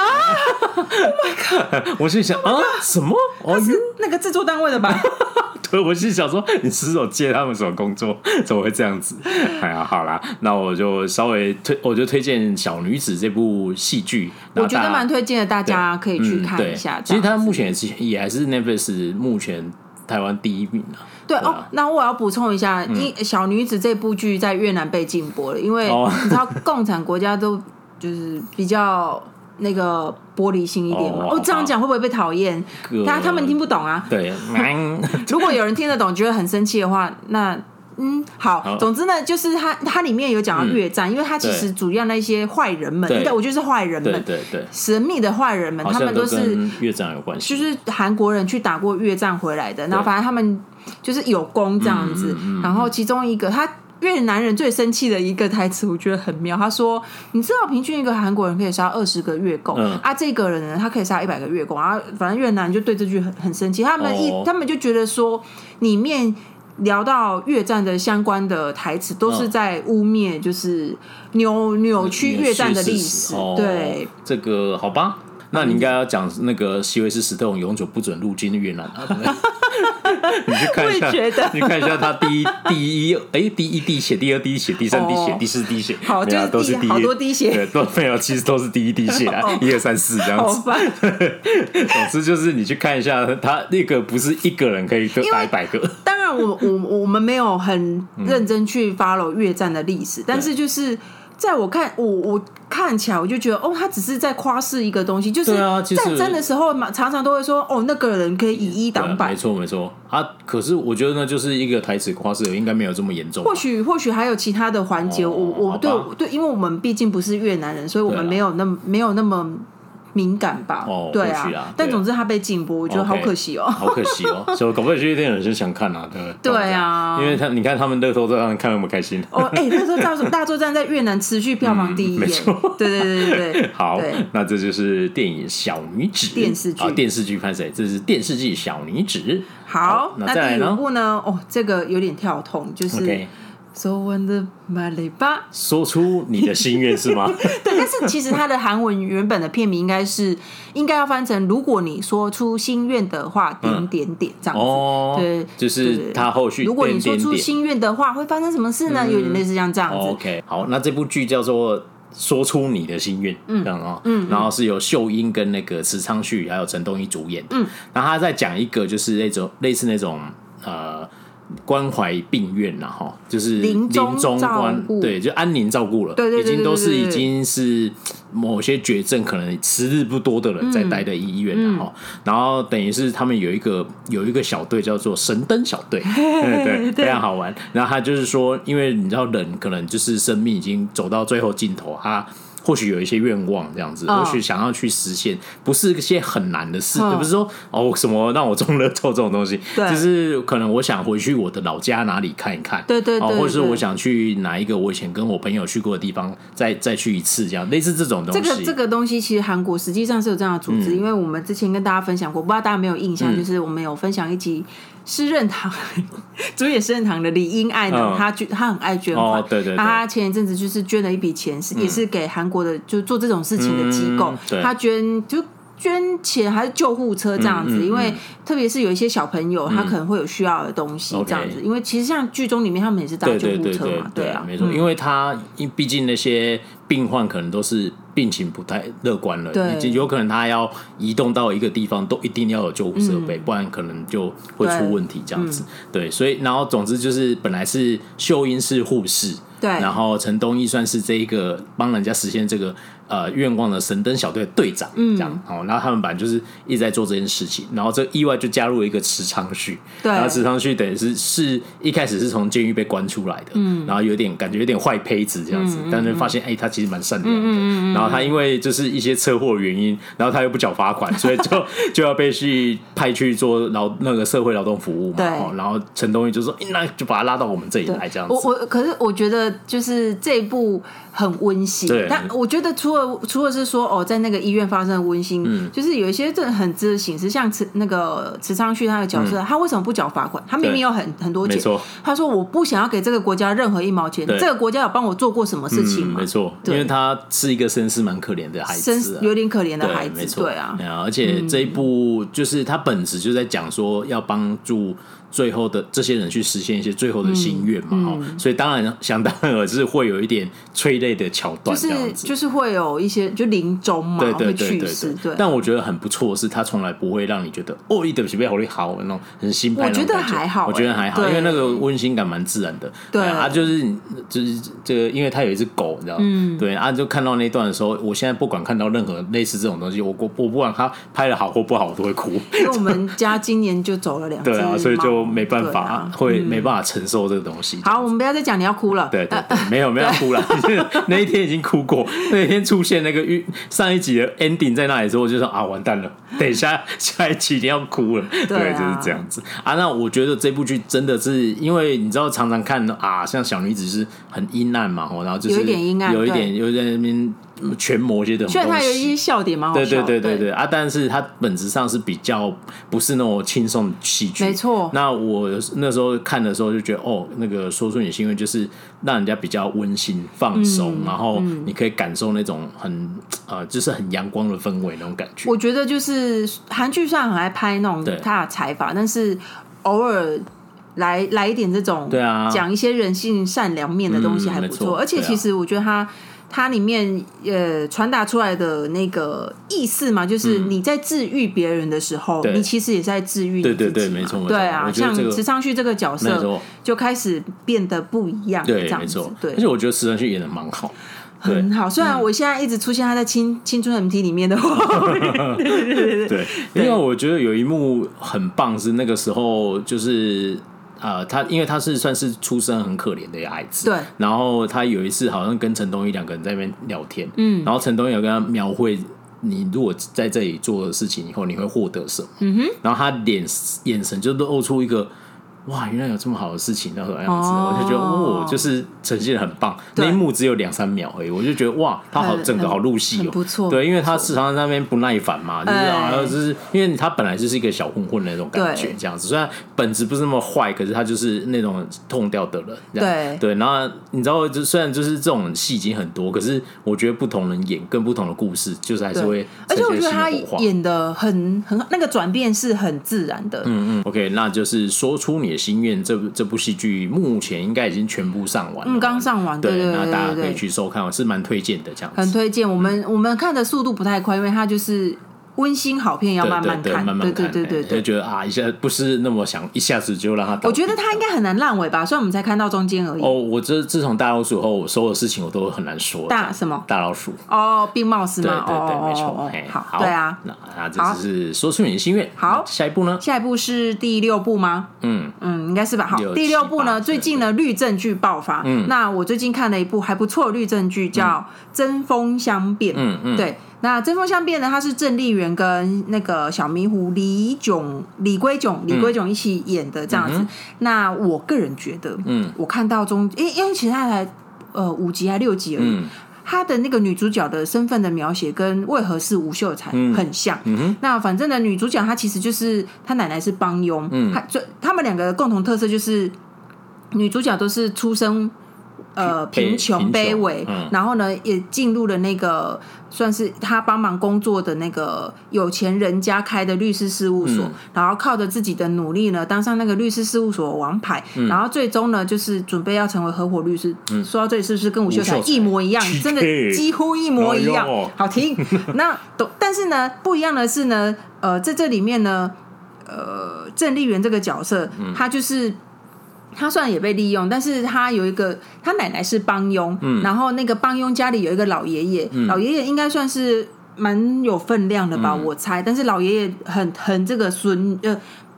，Oh my god！我心想啊什么？哦，是那个制作单位的吧？*laughs* 对，我心想说你是否接他们什么工作？*laughs* 怎么会这样子？哎呀，好啦，那我就稍微推，我就推荐《小女子》这部戏剧。我觉得蛮推荐的，大家可以去看一下。其实它目前也是也还是 Netflix 目前台湾第一名啊。对哦，那我要补充一下，因《小女子》这部剧在越南被禁播了，因为你知道共产国家都就是比较。那个玻璃心一点嘛，哦，这样讲会不会被讨厌？他他们听不懂啊。对，*laughs* 如果有人听得懂，觉得很生气的话，那嗯，好。总之呢，就是它它里面有讲到越战，因为它其实主要那些坏人们，对，我觉得是坏人们，对对，神秘的坏人们，他们都是越战有关系，就是韩国人去打过越战回来的，然后反正他们就是有功这样子。然后其中一个他。越南人最生气的一个台词，我觉得很妙。他说：“你知道平均一个韩国人可以杀二十个越共，嗯、啊，这个人呢，他可以杀一百个越共。啊，反正越南人就对这句很很生气。他们一、哦、他们就觉得说，里面聊到越战的相关的台词，都是在污蔑，就是扭扭曲越战的历史。哦、对，这个好吧。”那你应该要讲那个席维斯·史特龙永久不准入境越南 *laughs* 啊！你去看一下，你看一下他第一第一哎第一滴血，第二滴血，第三滴血，第四滴血，好，就是都是好多滴血，对，都没有，其实都是第一滴血啊，*laughs* 一二三四这样子。*laughs* 总之就是你去看一下，他那个不是一个人可以打一百个。当然，我我我们没有很认真去 follow 越战的历史，但是就是。在我看，我我看起来，我就觉得，哦，他只是在夸饰一个东西，就是战争的时候嘛，常常都会说，哦，那个人可以以一挡百，没错没错啊。可是我觉得呢，就是一个台词夸饰，应该没有这么严重。或许或许还有其他的环节，我我对对，因为我们毕竟不是越南人，所以我们没有那么没有那么。敏感吧，哦，对啊，但总之他被禁播，我觉得好可惜哦，*laughs* 好可惜哦，所以搞不好有些人是想看啊，对不对？对啊，因为他你看他们乐透让人看那么开心。哦，哎，那时候大作大作战在越南持续票房第一，没错，对对对对对，*laughs* 好，那这就是电影《小女子》电视剧，电视剧看谁？这是电视剧《小女子》。好，那第五部呢？哦，这个有点跳痛，就是。说完的马雷巴，说出你的心愿是吗？*laughs* 对，但是其实它的韩文原本的片名应该是应该要翻成“如果你说出心愿的话，点点点”这样子。哦，对，就是他后续。如果你说出心愿的话，会发生什么事呢？有点类似像这样子。OK，好，那这部剧叫做《说出你的心愿》，嗯，这样啊，嗯，然后是由秀英跟那个池昌旭还有陈东一主演，嗯，然后他在讲一个就是那种类似那种呃。关怀病院呐，哈，就是临终关，对，就安宁照顾了，对对对，已经都是已经是某些绝症，可能时日不多的人在待的医院了哈。然后等于是他们有一个有一个小队叫做神灯小队，*laughs* 对对，非常好玩。然后他就是说，因为你知道人可能就是生命已经走到最后尽头，他或许有一些愿望这样子，或许想要去实现，不是一些很难的事，也不是说哦什么让我中乐透这种东西，就是可能我想回去我的老家哪里看一看，对对对，或者是我想去哪一个我以前跟我朋友去过的地方，再再去一次这样，类似这种东西。这个这个东西其实韩国实际上是有这样的组织，因为我们之前跟大家分享过，不知道大家没有印象，就是我们有分享一集。诗任堂，*laughs* 主演诗任堂的李英爱呢，他捐，他很爱捐款，对对。他前一阵子就是捐了一笔钱，是也是给韩国的就做这种事情的机构，他捐就捐钱还是救护车这样子，因为特别是有一些小朋友，他可能会有需要的东西这样子，因为其实像剧中里面他们也是搭救护车嘛，对啊，没错，因为他因毕竟那些。病患可能都是病情不太乐观了，对，有可能他要移动到一个地方，都一定要有救护设备，嗯、不然可能就会出问题这样子。对，对，所以然后总之就是本来是秀英是护士，对，然后陈东义算是这一个帮人家实现这个。呃，愿望的神灯小队的队长，嗯，这样。哦，然后他们本来就是一直在做这件事情，然后这意外就加入了一个池昌旭，对，然后池昌旭等于是是一开始是从监狱被关出来的，嗯，然后有点感觉有点坏胚子这样子，但是发现哎，他其实蛮善良的，然后他因为就是一些车祸原因，然后他又不缴罚款，所以就 *laughs* 就要被去派去做劳那个社会劳动服务嘛，对，然后陈东玉就说，那就把他拉到我们这里来这样子。我我可是我觉得就是这一部很温馨，但我觉得除了除了是说哦，在那个医院发生的温馨，嗯、就是有一些真的很值得省思，像池那个池昌旭他的角色，嗯、他为什么不缴罚款？他明明有很很多钱，他说我不想要给这个国家任何一毛钱，这个国家有帮我做过什么事情吗？嗯、没错，因为他是一个身世蛮可怜的孩子，有点可怜的孩子，对啊，而且这一部就是他本质就在讲说要帮助。最后的这些人去实现一些最后的心愿嘛，哈、嗯，所以当然想当然是会有一点催泪的桥段，就是就是会有一些就临终嘛，对对对对对，对。但我觉得很不错，是他从来不会让你觉得哦，一点不被好利好那种很心派。我觉得还好，我觉得还好，因为那个温馨感蛮自然的。对啊，就是就是这个，因为他有一只狗，你知道吗？对啊，就看到那段的时候，我现在不管看到任何类似这种东西，我我我不管他拍的好或不好，我都会哭。因为我们家今年就走了两只，对啊，所以就。没办法，啊、会没办法承受这个东西。好，我们不要再讲你要哭了。对对对，没有没有要哭了。*laughs* 那一天已经哭过，那一天出现那个上一集的 ending 在那里的时候，我就说啊，完蛋了，等一下下一集一定要哭了。*laughs* 对，啊、对，就是这样子啊。那我觉得这部剧真的是，因为你知道，常常看啊，像小女子是很阴暗嘛，然后就是有一点阴暗，有一点有在那边。全魔些的，虽然他有一些笑点蛮好笑，对对对对对啊，但是他本质上是比较不是那种轻松的戏剧，没错。那我那时候看的时候就觉得，哦，那个说出你心愿就是让人家比较温馨放松，然后你可以感受那种很呃，就是很阳光的氛围那种感觉。我觉得就是韩剧虽然很爱拍那种他的采访，但是偶尔来来一点这种对啊，讲一些人性善良面的东西还不错。而且其实我觉得他。它里面呃传达出来的那个意思嘛，就是你在治愈别人的时候，你其实也在治愈。对对对，没错。对啊，像池昌旭这个角色，就开始变得不一样。对，没错。对，而且我觉得池昌旭演的蛮好，很好。虽然我现在一直出现他在青青春 MT 里面的话，*laughs* 对对对对。因为我觉得有一幕很棒，是那个时候就是。呃，他因为他是算是出生很可怜的一个孩子，对。然后他有一次好像跟陈东宇两个人在那边聊天，嗯。然后陈东宇有跟他描绘，你如果在这里做的事情以后，你会获得什么？嗯哼。然后他脸眼神就露出一个。哇，原来有这么好的事情，那种样子，我就觉得哦，就是呈现的很棒。那一幕只有两三秒而已，我就觉得哇，他好整个好入戏哦，不错。对，因为他时常在那边不耐烦嘛，就是啊，就是因为他本来就是一个小混混的那种感觉，这样子。虽然本质不是那么坏，可是他就是那种痛掉的人。对对，然后你知道，就虽然就是这种戏已经很多，可是我觉得不同人演跟不同的故事，就是还是会。而且我觉得他演的很很那个转变是很自然的。嗯嗯，OK，那就是说出你。心愿这部这部戏剧目前应该已经全部上完了，嗯，刚上完，对，那大家可以去收看，我是蛮推荐的，这样子。很推荐。我们我们看的速度不太快，因为它就是温馨好片要慢慢看，对对对对对，就觉得啊，一下不是那么想一下子就让他。我觉得他应该很难烂尾吧，所以我们才看到中间而已。哦，我这自从大老鼠后，我所有事情我都很难说。大什么？大老鼠。哦，病冒是吗？对对对，没错。好，对啊。那那这只是说出你的心愿。好，下一步呢？下一步是第六部吗？嗯嗯，应该是吧。好，第六部呢，最近呢，律政剧爆发。嗯，那我最近看了一部还不错的律政剧，叫《针锋相辩》。嗯嗯，对。那《针锋相辩》呢？他是郑丽媛跟那个小迷糊李炯、李圭炯、李圭炯一起演的这样子。嗯、那我个人觉得，嗯，我看到中，因因为其实他才呃五集还六集而已，嗯、他的那个女主角的身份的描写跟为何是吴秀才很像。嗯嗯、那反正呢，女主角她其实就是她奶奶是帮佣，嗯，她就他们两个共同特色就是女主角都是出生。呃，贫穷卑微，嗯、然后呢，也进入了那个算是他帮忙工作的那个有钱人家开的律师事务所，嗯、然后靠着自己的努力呢，当上那个律师事务所的王牌，嗯、然后最终呢，就是准备要成为合伙律师。嗯、说到这里，是不是跟吴秀才一模一样？真的 *laughs* 几乎一模一样。哦、好听。*laughs* 那但是呢，不一样的是呢，呃，在这里面呢，呃，郑丽媛这个角色，她、就是。他虽然也被利用，但是他有一个，他奶奶是帮佣，嗯、然后那个帮佣家里有一个老爷爷，嗯、老爷爷应该算是蛮有分量的吧，嗯、我猜。但是老爷爷很疼这个孙，呃，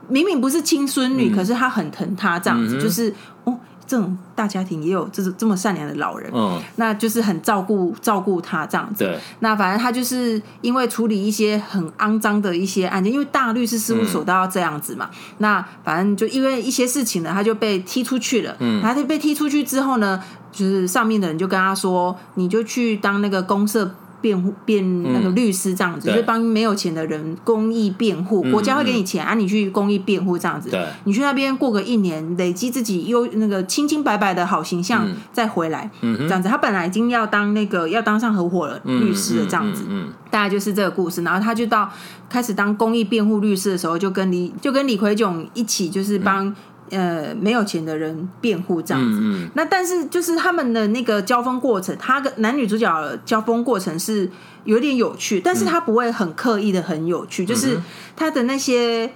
明明不是亲孙女，嗯、可是他很疼他这样子，嗯、就是哦。这种大家庭也有这种这么善良的老人，嗯，那就是很照顾照顾他这样子。对，那反正他就是因为处理一些很肮脏的一些案件，因为大律师事务所都要这样子嘛。嗯、那反正就因为一些事情呢，他就被踢出去了。嗯，他就被踢出去之后呢，就是上面的人就跟他说：“你就去当那个公设。”辩护辩那个律师这样子，就是帮没有钱的人公益辩护，国家会给你钱啊，你去公益辩护这样子。对，你去那边过个一年，累积自己优那个清清白白的好形象，再回来，这样子。他本来已经要当那个要当上合伙人律师的这样子，大概就是这个故事。然后他就到开始当公益辩护律师的时候，就跟李就跟李奎炯一起，就是帮。呃，没有钱的人辩护这样子，嗯嗯、那但是就是他们的那个交锋过程，他跟男女主角的交锋过程是有点有趣，但是他不会很刻意的很有趣，嗯、就是他的那些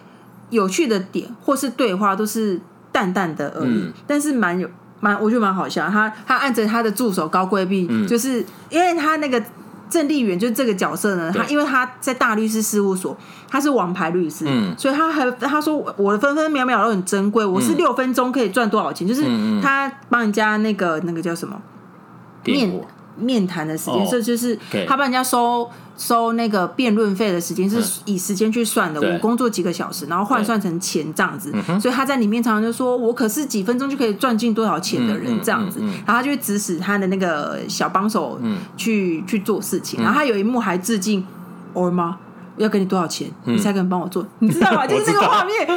有趣的点或是对话都是淡淡的而已，嗯、但是蛮有蛮，我觉得蛮好笑。他他按着他的助手高贵碧，嗯、就是因为他那个。郑丽媛就是这个角色呢，他因为他在大律师事务所，他是王牌律师，所以他还他说我的分分秒秒都很珍贵，我是六分钟可以赚多少钱，就是他帮人家那个那个叫什么？面面谈的时间，这就是他帮人家收。收那个辩论费的时间是以时间去算的，我工作几个小时，然后换算成钱这样子，所以他在里面常常就说，我可是几分钟就可以赚进多少钱的人这样子，然后他就会指使他的那个小帮手去去做事情，然后他有一幕还致敬欧妈，要给你多少钱，你才肯帮我做，你知道吗？*laughs* 就是这个画面，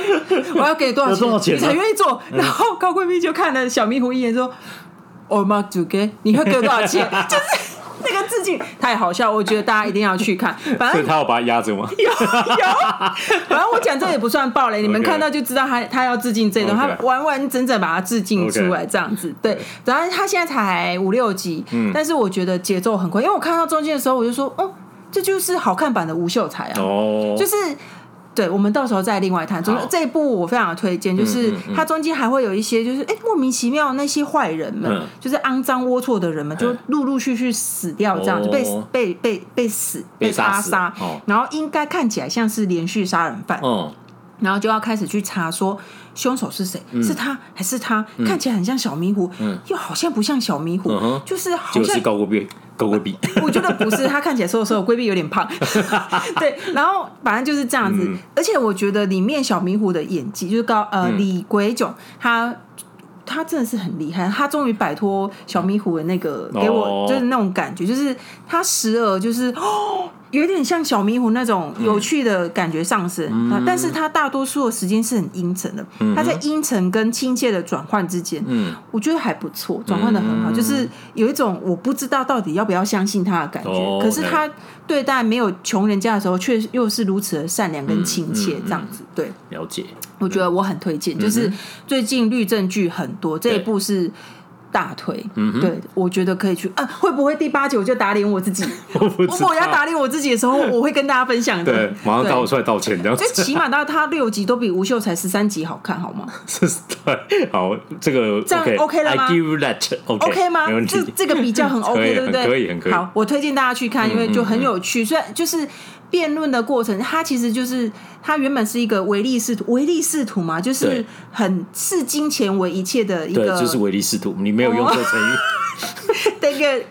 我要给你多少钱，*laughs* 你才愿意做，然后高贵蜜就看了小迷糊一眼说，欧妈就给你会给我多少钱，*laughs* 就是。那个致敬太好笑，我觉得大家一定要去看。反正他要把他压着吗？有有，反正我讲这也不算暴雷，你们看到就知道他他要致敬这段，他完完整整把它致敬出来这样子。对，然后他现在才五六集，但是我觉得节奏很快，因为我看到中间的时候，我就说，哦，这就是好看版的吴秀才啊，哦就是。对，我们到时候再另外谈。总之这一部我非常的推荐，就是它中间还会有一些，就是哎莫名其妙那些坏人们，就是肮脏龌龊的人们，就陆陆续续死掉，这样就被被被被死被杀杀，然后应该看起来像是连续杀人犯，然后就要开始去查说凶手是谁，是他还是他？看起来很像小迷糊，又好像不像小迷糊，就是好像高过比高过比，*laughs* 我觉得不是，他看起来瘦瘦，规避有点胖，*laughs* 对，然后反正就是这样子，嗯、而且我觉得里面小迷糊的演技就是高呃、嗯、李鬼炯，他他真的是很厉害，他终于摆脱小迷糊的那个给我就是那种感觉，就是他时而就是哦。有点像小迷糊那种有趣的感觉上升，嗯、但是他大多数的时间是很阴沉的。嗯、他在阴沉跟亲切的转换之间，嗯、我觉得还不错，转换的很好。嗯、就是有一种我不知道到底要不要相信他的感觉。哦、可是他对待没有穷人家的时候，却又是如此的善良跟亲切，这样子。对，了解。我觉得我很推荐，就是最近律政剧很多，这一部是。大腿，嗯，对，我觉得可以去啊。会不会第八集我就打脸我自己？*laughs* 我不知道。我要打脸我自己的时候，*laughs* 我会跟大家分享的。对，马上找我出来道歉，这样子。就起码到他六集都比吴秀才十三集好看，好吗？*laughs* 是，对，好，这个这样 OK 了吗？I give that OK 吗？这这个比较很 OK，对不对？可以，很可以。好，我推荐大家去看，因为就很有趣。虽然就是。辩论的过程，它其实就是它原本是一个唯利是图，唯利是图嘛，就是很视金钱为一切的一个，就是唯利是图。你没有用错成语 *laughs* 的一个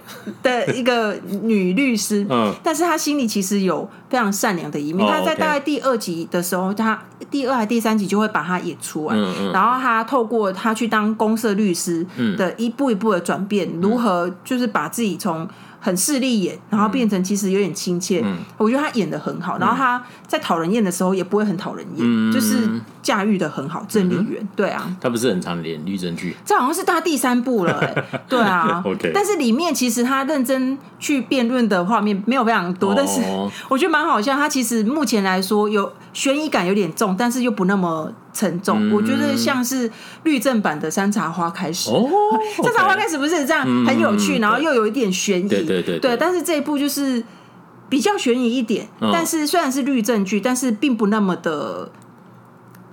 的一个女律师，嗯，但是她心里其实有非常善良的一面。她在大概第二集的时候，她第二还第三集就会把她演出来，然后她透过她去当公社律师的一步一步的转变，如何就是把自己从。很势利眼，然后变成其实有点亲切。嗯、我觉得他演的很好，然后他在讨人厌的时候也不会很讨人厌，嗯、就是驾驭的很好。郑丽媛，对啊，他不是很常演律政剧，这好像是他第三部了，欸，*laughs* 对啊。Okay. 但是里面其实他认真去辩论的画面没有非常多，哦、但是我觉得蛮好笑。他其实目前来说有悬疑感有点重，但是又不那么。沉重，嗯、我觉得像是律政版的《山茶花开始》哦，*laughs*《山茶花开始》不是这样很有趣，嗯、然后又有一点悬疑，对对对，对，但是这一部就是比较悬疑一点，哦、但是虽然是律政剧，但是并不那么的。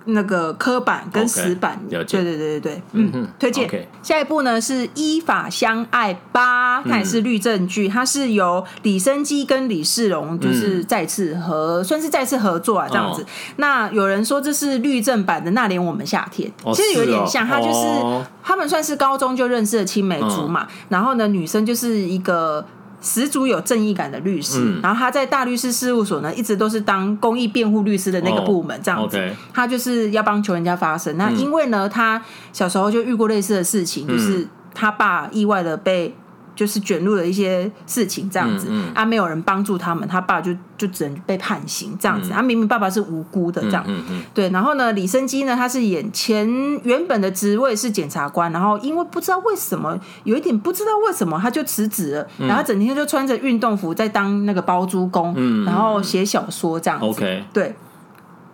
那个刻板跟死板，okay, 对对对对对，嗯，嗯推荐。Okay. 下一部呢是《依法相爱八》，它也是律政剧，它是由李生基跟李世荣就是再次合，嗯、算是再次合作啊，这样子。哦、那有人说这是律政版的《那年我们夏天》，哦，其实有点像，他就是、哦、他们算是高中就认识的青梅竹马，嗯、然后呢，女生就是一个。十足有正义感的律师，嗯、然后他在大律师事务所呢，一直都是当公益辩护律师的那个部门，这样子。他就是要帮求人家发声。那因为呢，他小时候就遇过类似的事情，嗯、就是他爸意外的被。就是卷入了一些事情，这样子，嗯嗯、啊，没有人帮助他们，他爸就就只能被判刑，这样子。他、嗯啊、明明爸爸是无辜的，这样，对。然后呢，李生基呢，他是演前原本的职位是检察官，然后因为不知道为什么，有一点不知道为什么，他就辞职了，嗯、然后整天就穿着运动服在当那个包租公，嗯、然后写小说这样子，嗯、okay 对。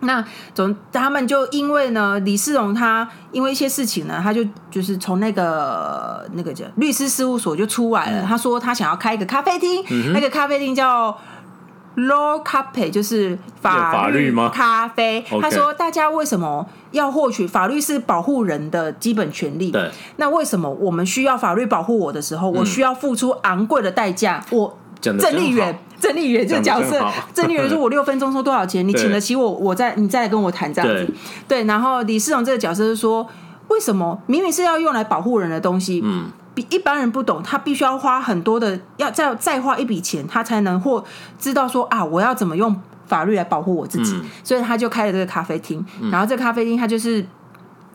那总他们就因为呢，李世荣他因为一些事情呢，他就就是从那个那个叫律师事务所就出来了。嗯、他说他想要开一个咖啡厅，嗯、那个咖啡厅叫 Law Cafe，就是法律咖啡。他说大家为什么要获取法律是保护人的基本权利？对，那为什么我们需要法律保护我的时候，我需要付出昂贵的代价？我郑丽媛。郑丽媛这个角色，郑丽媛说：“ *laughs* 我六分钟收多少钱？你请得起我，我再你再来跟我谈这样子。”对，然后李世荣这个角色是说：“为什么明明是要用来保护人的东西，嗯，比一般人不懂，他必须要花很多的，要再再花一笔钱，他才能或知道说啊，我要怎么用法律来保护我自己。所以他就开了这个咖啡厅，然后这个咖啡厅他就是。”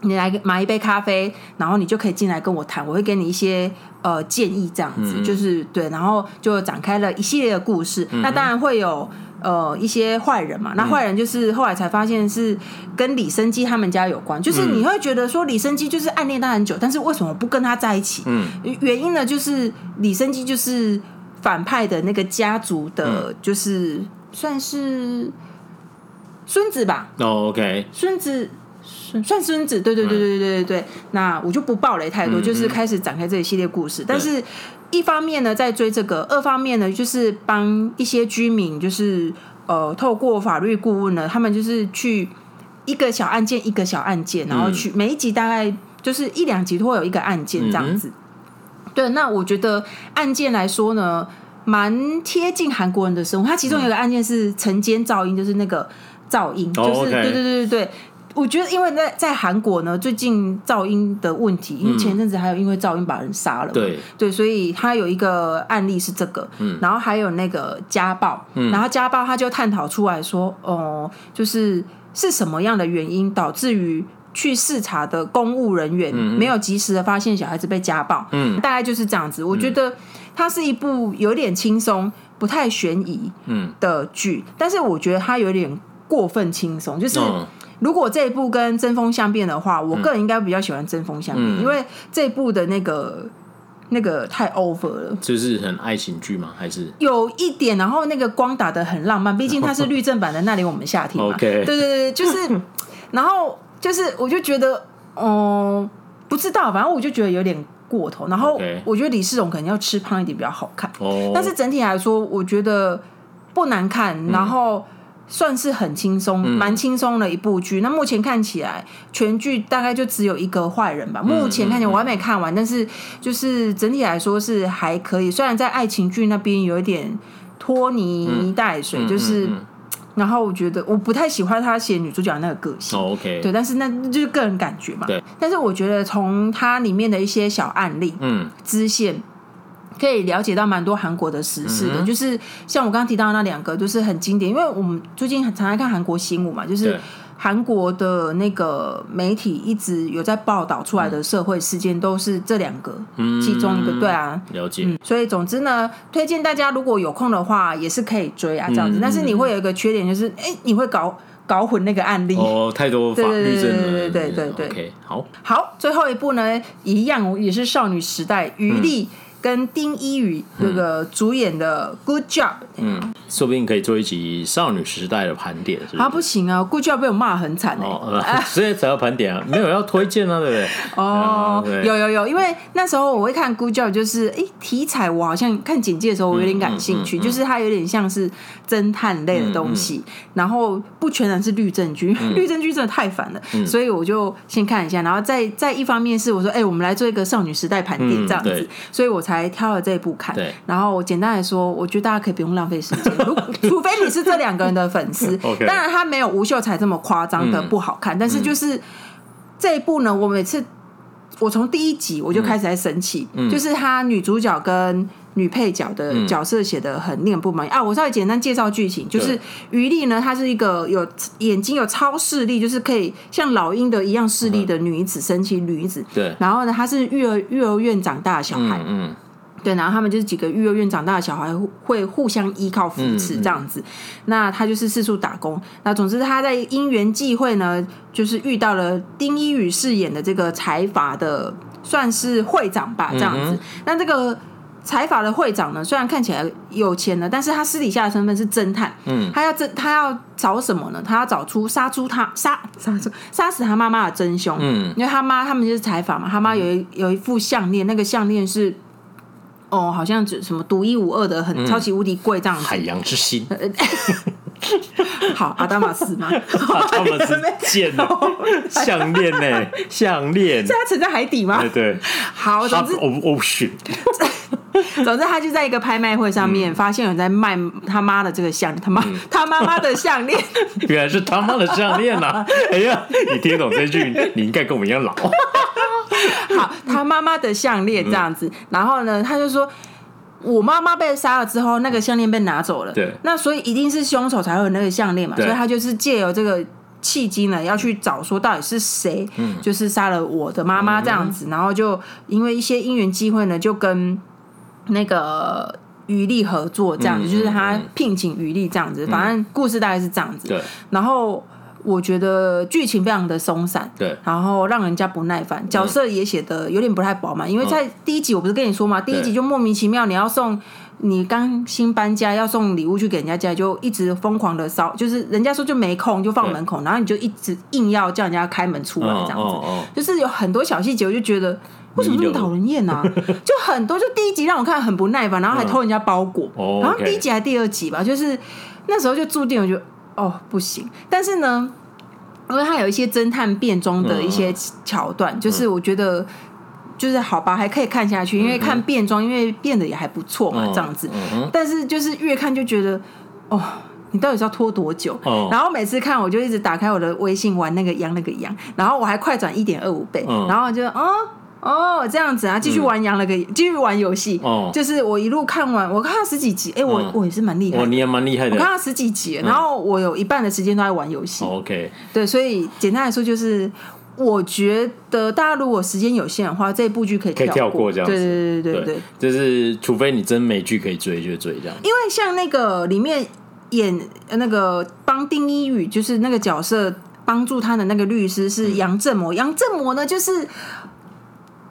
你来买一杯咖啡，然后你就可以进来跟我谈，我会给你一些呃建议，这样子、嗯、就是对，然后就展开了一系列的故事。嗯、那当然会有呃一些坏人嘛，那坏人就是后来才发现是跟李生基他们家有关，就是你会觉得说李生基就是暗恋他很久，但是为什么不跟他在一起？嗯，原因呢就是李生基就是反派的那个家族的，就是算是孙子吧。哦，OK，孙子。算孙子，对对对对对对对。嗯、那我就不爆雷太多，嗯、就是开始展开这一系列故事。嗯、但是，一方面呢，在追这个；二方面呢，就是帮一些居民，就是呃，透过法律顾问呢，他们就是去一个小案件一个小案件，然后去每一集大概就是一两集都会有一个案件这样子。嗯、对，那我觉得案件来说呢，蛮贴近韩国人的生活。它其中有一个案件是晨间噪音，就是那个噪音，就是、对对对对对。我觉得，因为在在韩国呢，最近噪音的问题，因为前阵子还有因为噪音把人杀了，对。对，所以他有一个案例是这个，嗯，然后还有那个家暴，嗯，然后家暴他就探讨出来说，哦、呃，就是是什么样的原因导致于去视察的公务人员没有及时的发现小孩子被家暴，嗯，大概就是这样子。我觉得它是一部有点轻松、不太悬疑嗯。的剧，嗯、但是我觉得它有点过分轻松，就是。嗯如果这一部跟针锋相变的话，我个人应该比较喜欢针锋相变，嗯、因为这一部的那个那个太 over 了，就是很爱情剧吗？还是有一点，然后那个光打的很浪漫，毕竟它是律政版的《那年我们夏天》嘛。*laughs* OK，对对对，就是，*laughs* 然后就是，我就觉得，嗯，不知道，反正我就觉得有点过头。然后我觉得李世荣可能要吃胖一点比较好看。哦，但是整体来说，我觉得不难看。然后。算是很轻松，蛮轻松的一部剧。嗯、那目前看起来，全剧大概就只有一个坏人吧。目前看起来我还没看完，但是就是整体来说是还可以。虽然在爱情剧那边有一点拖泥带水，嗯、就是，然后我觉得我不太喜欢他写女主角那个个性。哦、OK，对，但是那就是个人感觉嘛。对，但是我觉得从它里面的一些小案例，嗯，支线。可以了解到蛮多韩国的时事的，嗯、就是像我刚刚提到的那两个，就是很经典。因为我们最近常常看韩国新闻嘛，就是韩国的那个媒体一直有在报道出来的社会事件，都是这两个其中一个。嗯、对啊，了解、嗯。所以总之呢，推荐大家如果有空的话，也是可以追啊，这样子。嗯、但是你会有一个缺点，就是哎、欸，你会搞搞混那个案例哦，太多法律证了。对对对对对对。OK，好，好，最后一部呢，一样也是少女时代，余力。嗯跟丁一宇那个主演的《Good Job》，嗯，嗯，说不定可以做一集少女时代的盘点，是不是？啊，不行啊，《Good Job》被我骂很惨哦，*laughs* 所以才要盘点啊，没有要推荐啊，对不对？哦，*laughs* 有有有，因为那时候我会看《Good Job》，就是哎，题材我好像看简介的时候我有点感兴趣，就是它有点像是侦探类的东西，然后不全然是律政剧，律政剧真的太烦了，所以我就先看一下，然后再再一方面是我说，哎，我们来做一个少女时代盘点这样子，所以我。才挑了这一部看，对。然后我简单来说，我觉得大家可以不用浪费时间，*laughs* 如除非你是这两个人的粉丝。*laughs* 当然，他没有吴秀才这么夸张的不好看，嗯、但是就是、嗯、这一部呢，我每次我从第一集我就开始在生气，嗯、就是他女主角跟女配角的角色写的很令人不满意、嗯、啊。我稍微简单介绍剧情，就是余力呢，她是一个有眼睛有超视力，就是可以像老鹰的一样视力的女子，神奇女子。对，然后呢，她是育儿育儿院长大的小孩。嗯。嗯对，然后他们就是几个育儿园长大的小孩会互相依靠扶持这样子。嗯嗯、那他就是四处打工。那总之他在因缘际会呢，就是遇到了丁一宇饰演的这个财阀的算是会长吧，这样子。嗯、那这个财阀的会长呢，虽然看起来有钱呢，但是他私底下的身份是侦探。嗯，他要侦他要找什么呢？他要找出杀出他杀杀出杀死他妈妈的真凶。嗯，因为他妈他们就是财阀嘛，他妈有一有一副项链，那个项链是。哦，好像只什么独一无二的，很超级无敌贵这样子。海洋之心。*laughs* *laughs* 好，阿达玛斯吗？*laughs* 阿达玛斯剑哦，*laughs* 项链呢？项链。是他沉在海底吗？对对。好，总之，Ocean。总之，他就在一个拍卖会上面发现有人在卖他妈的这个项链，他妈他妈妈的项链。原来是他妈的项链呐！哎呀，你听懂这句，你应该跟我们一样老。好，他妈妈的项链这样子，嗯、然后呢，他就说，我妈妈被杀了之后，那个项链被拿走了。对，那所以一定是凶手才会有那个项链嘛，对所以他就是借由这个契机呢，要去找说到底是谁，嗯、就是杀了我的妈妈这样子，嗯、然后就因为一些因缘机会呢，就跟那个余力合作这样子，嗯、就是他聘请余力这样子，嗯、反正故事大概是这样子。对，然后。我觉得剧情非常的松散，对，然后让人家不耐烦，角色也写的有点不太饱满，因为在第一集我不是跟你说嘛，第一集就莫名其妙你要送你刚新搬家要送礼物去给人家家，就一直疯狂的烧，就是人家说就没空就放门口，然后你就一直硬要叫人家开门出来这样子，就是有很多小细节，我就觉得为什么这么讨人厌啊？*laughs* 就很多，就第一集让我看很不耐烦，然后还偷人家包裹，然后第一集还第二集吧，就是那时候就注定我就。哦，不行！但是呢，因为它有一些侦探变装的一些桥段，嗯、就是我觉得就是好吧，还可以看下去，因为看变装，因为变得也还不错嘛，这样子。嗯嗯、但是就是越看就觉得，哦，你到底是要拖多久？哦、然后每次看我就一直打开我的微信玩那个羊那个羊，然后我还快转一点二五倍，嗯、然后就哦。哦，这样子啊，继续玩羊了个，继续玩游戏。哦，就是我一路看完，我看到十几集，哎，我我也是蛮厉害。哦，你也蛮厉害的。我看到十几集，然后我有一半的时间都在玩游戏。OK。对，所以简单来说就是，我觉得大家如果时间有限的话，这部剧可以可以跳过这样子。对对对对对，就是除非你真没剧可以追，就追这样。因为像那个里面演那个帮丁一宇，就是那个角色帮助他的那个律师是杨振模，杨振模呢就是。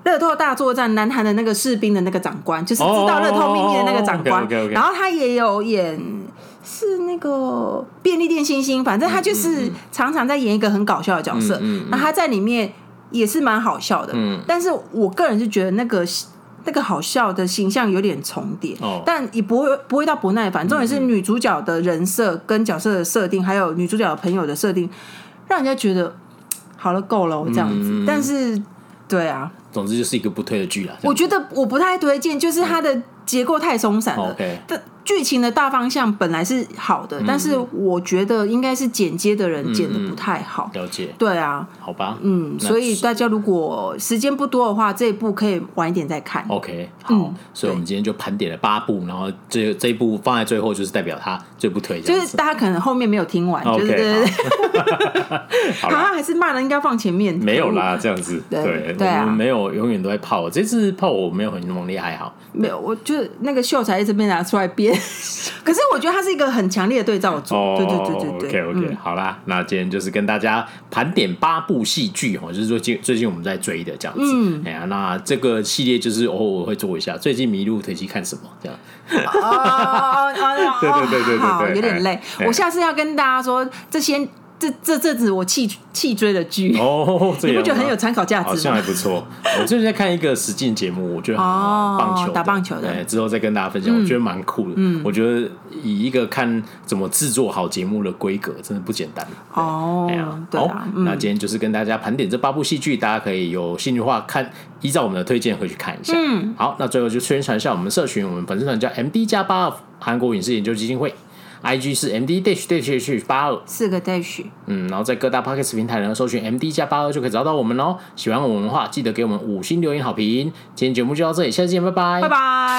乐透大作战，南韩的那个士兵的那个长官，就是知道乐透秘密的那个长官。然后他也有演，是那个便利店星星，反正他就是常常在演一个很搞笑的角色。那他在里面也是蛮好笑的。嗯，但是我个人是觉得那个那个好笑的形象有点重叠，哦，但也不会不会到不耐烦。重点是女主角的人设跟角色的设定，还有女主角的朋友的设定，让人家觉得好了够了这样子。嗯、但是，对啊，总之就是一个不推的剧啦。我觉得我不太推荐，就是它的结构太松散了。OK。剧情的大方向本来是好的，嗯、但是我觉得应该是剪接的人剪的不太好。嗯、了解，对啊，好吧，嗯，所以大家如果时间不多的话，这一部可以晚一点再看。OK，好，嗯、所以我们今天就盘点了八部，然后这这一部放在最后，就是代表它最不推荐，就是大家可能后面没有听完，就是对好 *laughs* 像还是骂人应该放前面，没有啦，这样子，对对啊，没有永远都在泡，这次泡我没有很猛烈，还好，没有，我就那个秀才一直被拿出来编。*laughs* 可是我觉得它是一个很强烈的对照组，哦、对对对对对。OK OK，、嗯、好啦，那今天就是跟大家盘点八部戏剧哦，就是说最最近我们在追的这样子。嗯，哎呀，那这个系列就是偶尔会做一下。最近迷路推机看什么这样？哦哦哦，*laughs* 对对对对对，好，有点累。哎、我下次要跟大家说这些。这这阵子我弃弃追的剧哦，你不觉得很有参考价值吗？好像还不错。我最近在看一个实境节目，我觉得很好，棒球打棒球的，对，之后再跟大家分享。我觉得蛮酷的。嗯，我觉得以一个看怎么制作好节目的规格，真的不简单。哦，对啊。那今天就是跟大家盘点这八部戏剧，大家可以有兴趣的话看，依照我们的推荐回去看一下。嗯，好，那最后就宣传一下我们社群，我们粉丝团叫 MD 加八韩国影视研究基金会。I G 是 M D dash dash 八二四个 dash，嗯，然后在各大 Podcast 平台呢搜寻 M D 加八二就可以找到我们哦。喜欢我们的话，记得给我们五星留言好评。今天节目就到这里，下次见，拜拜，拜拜。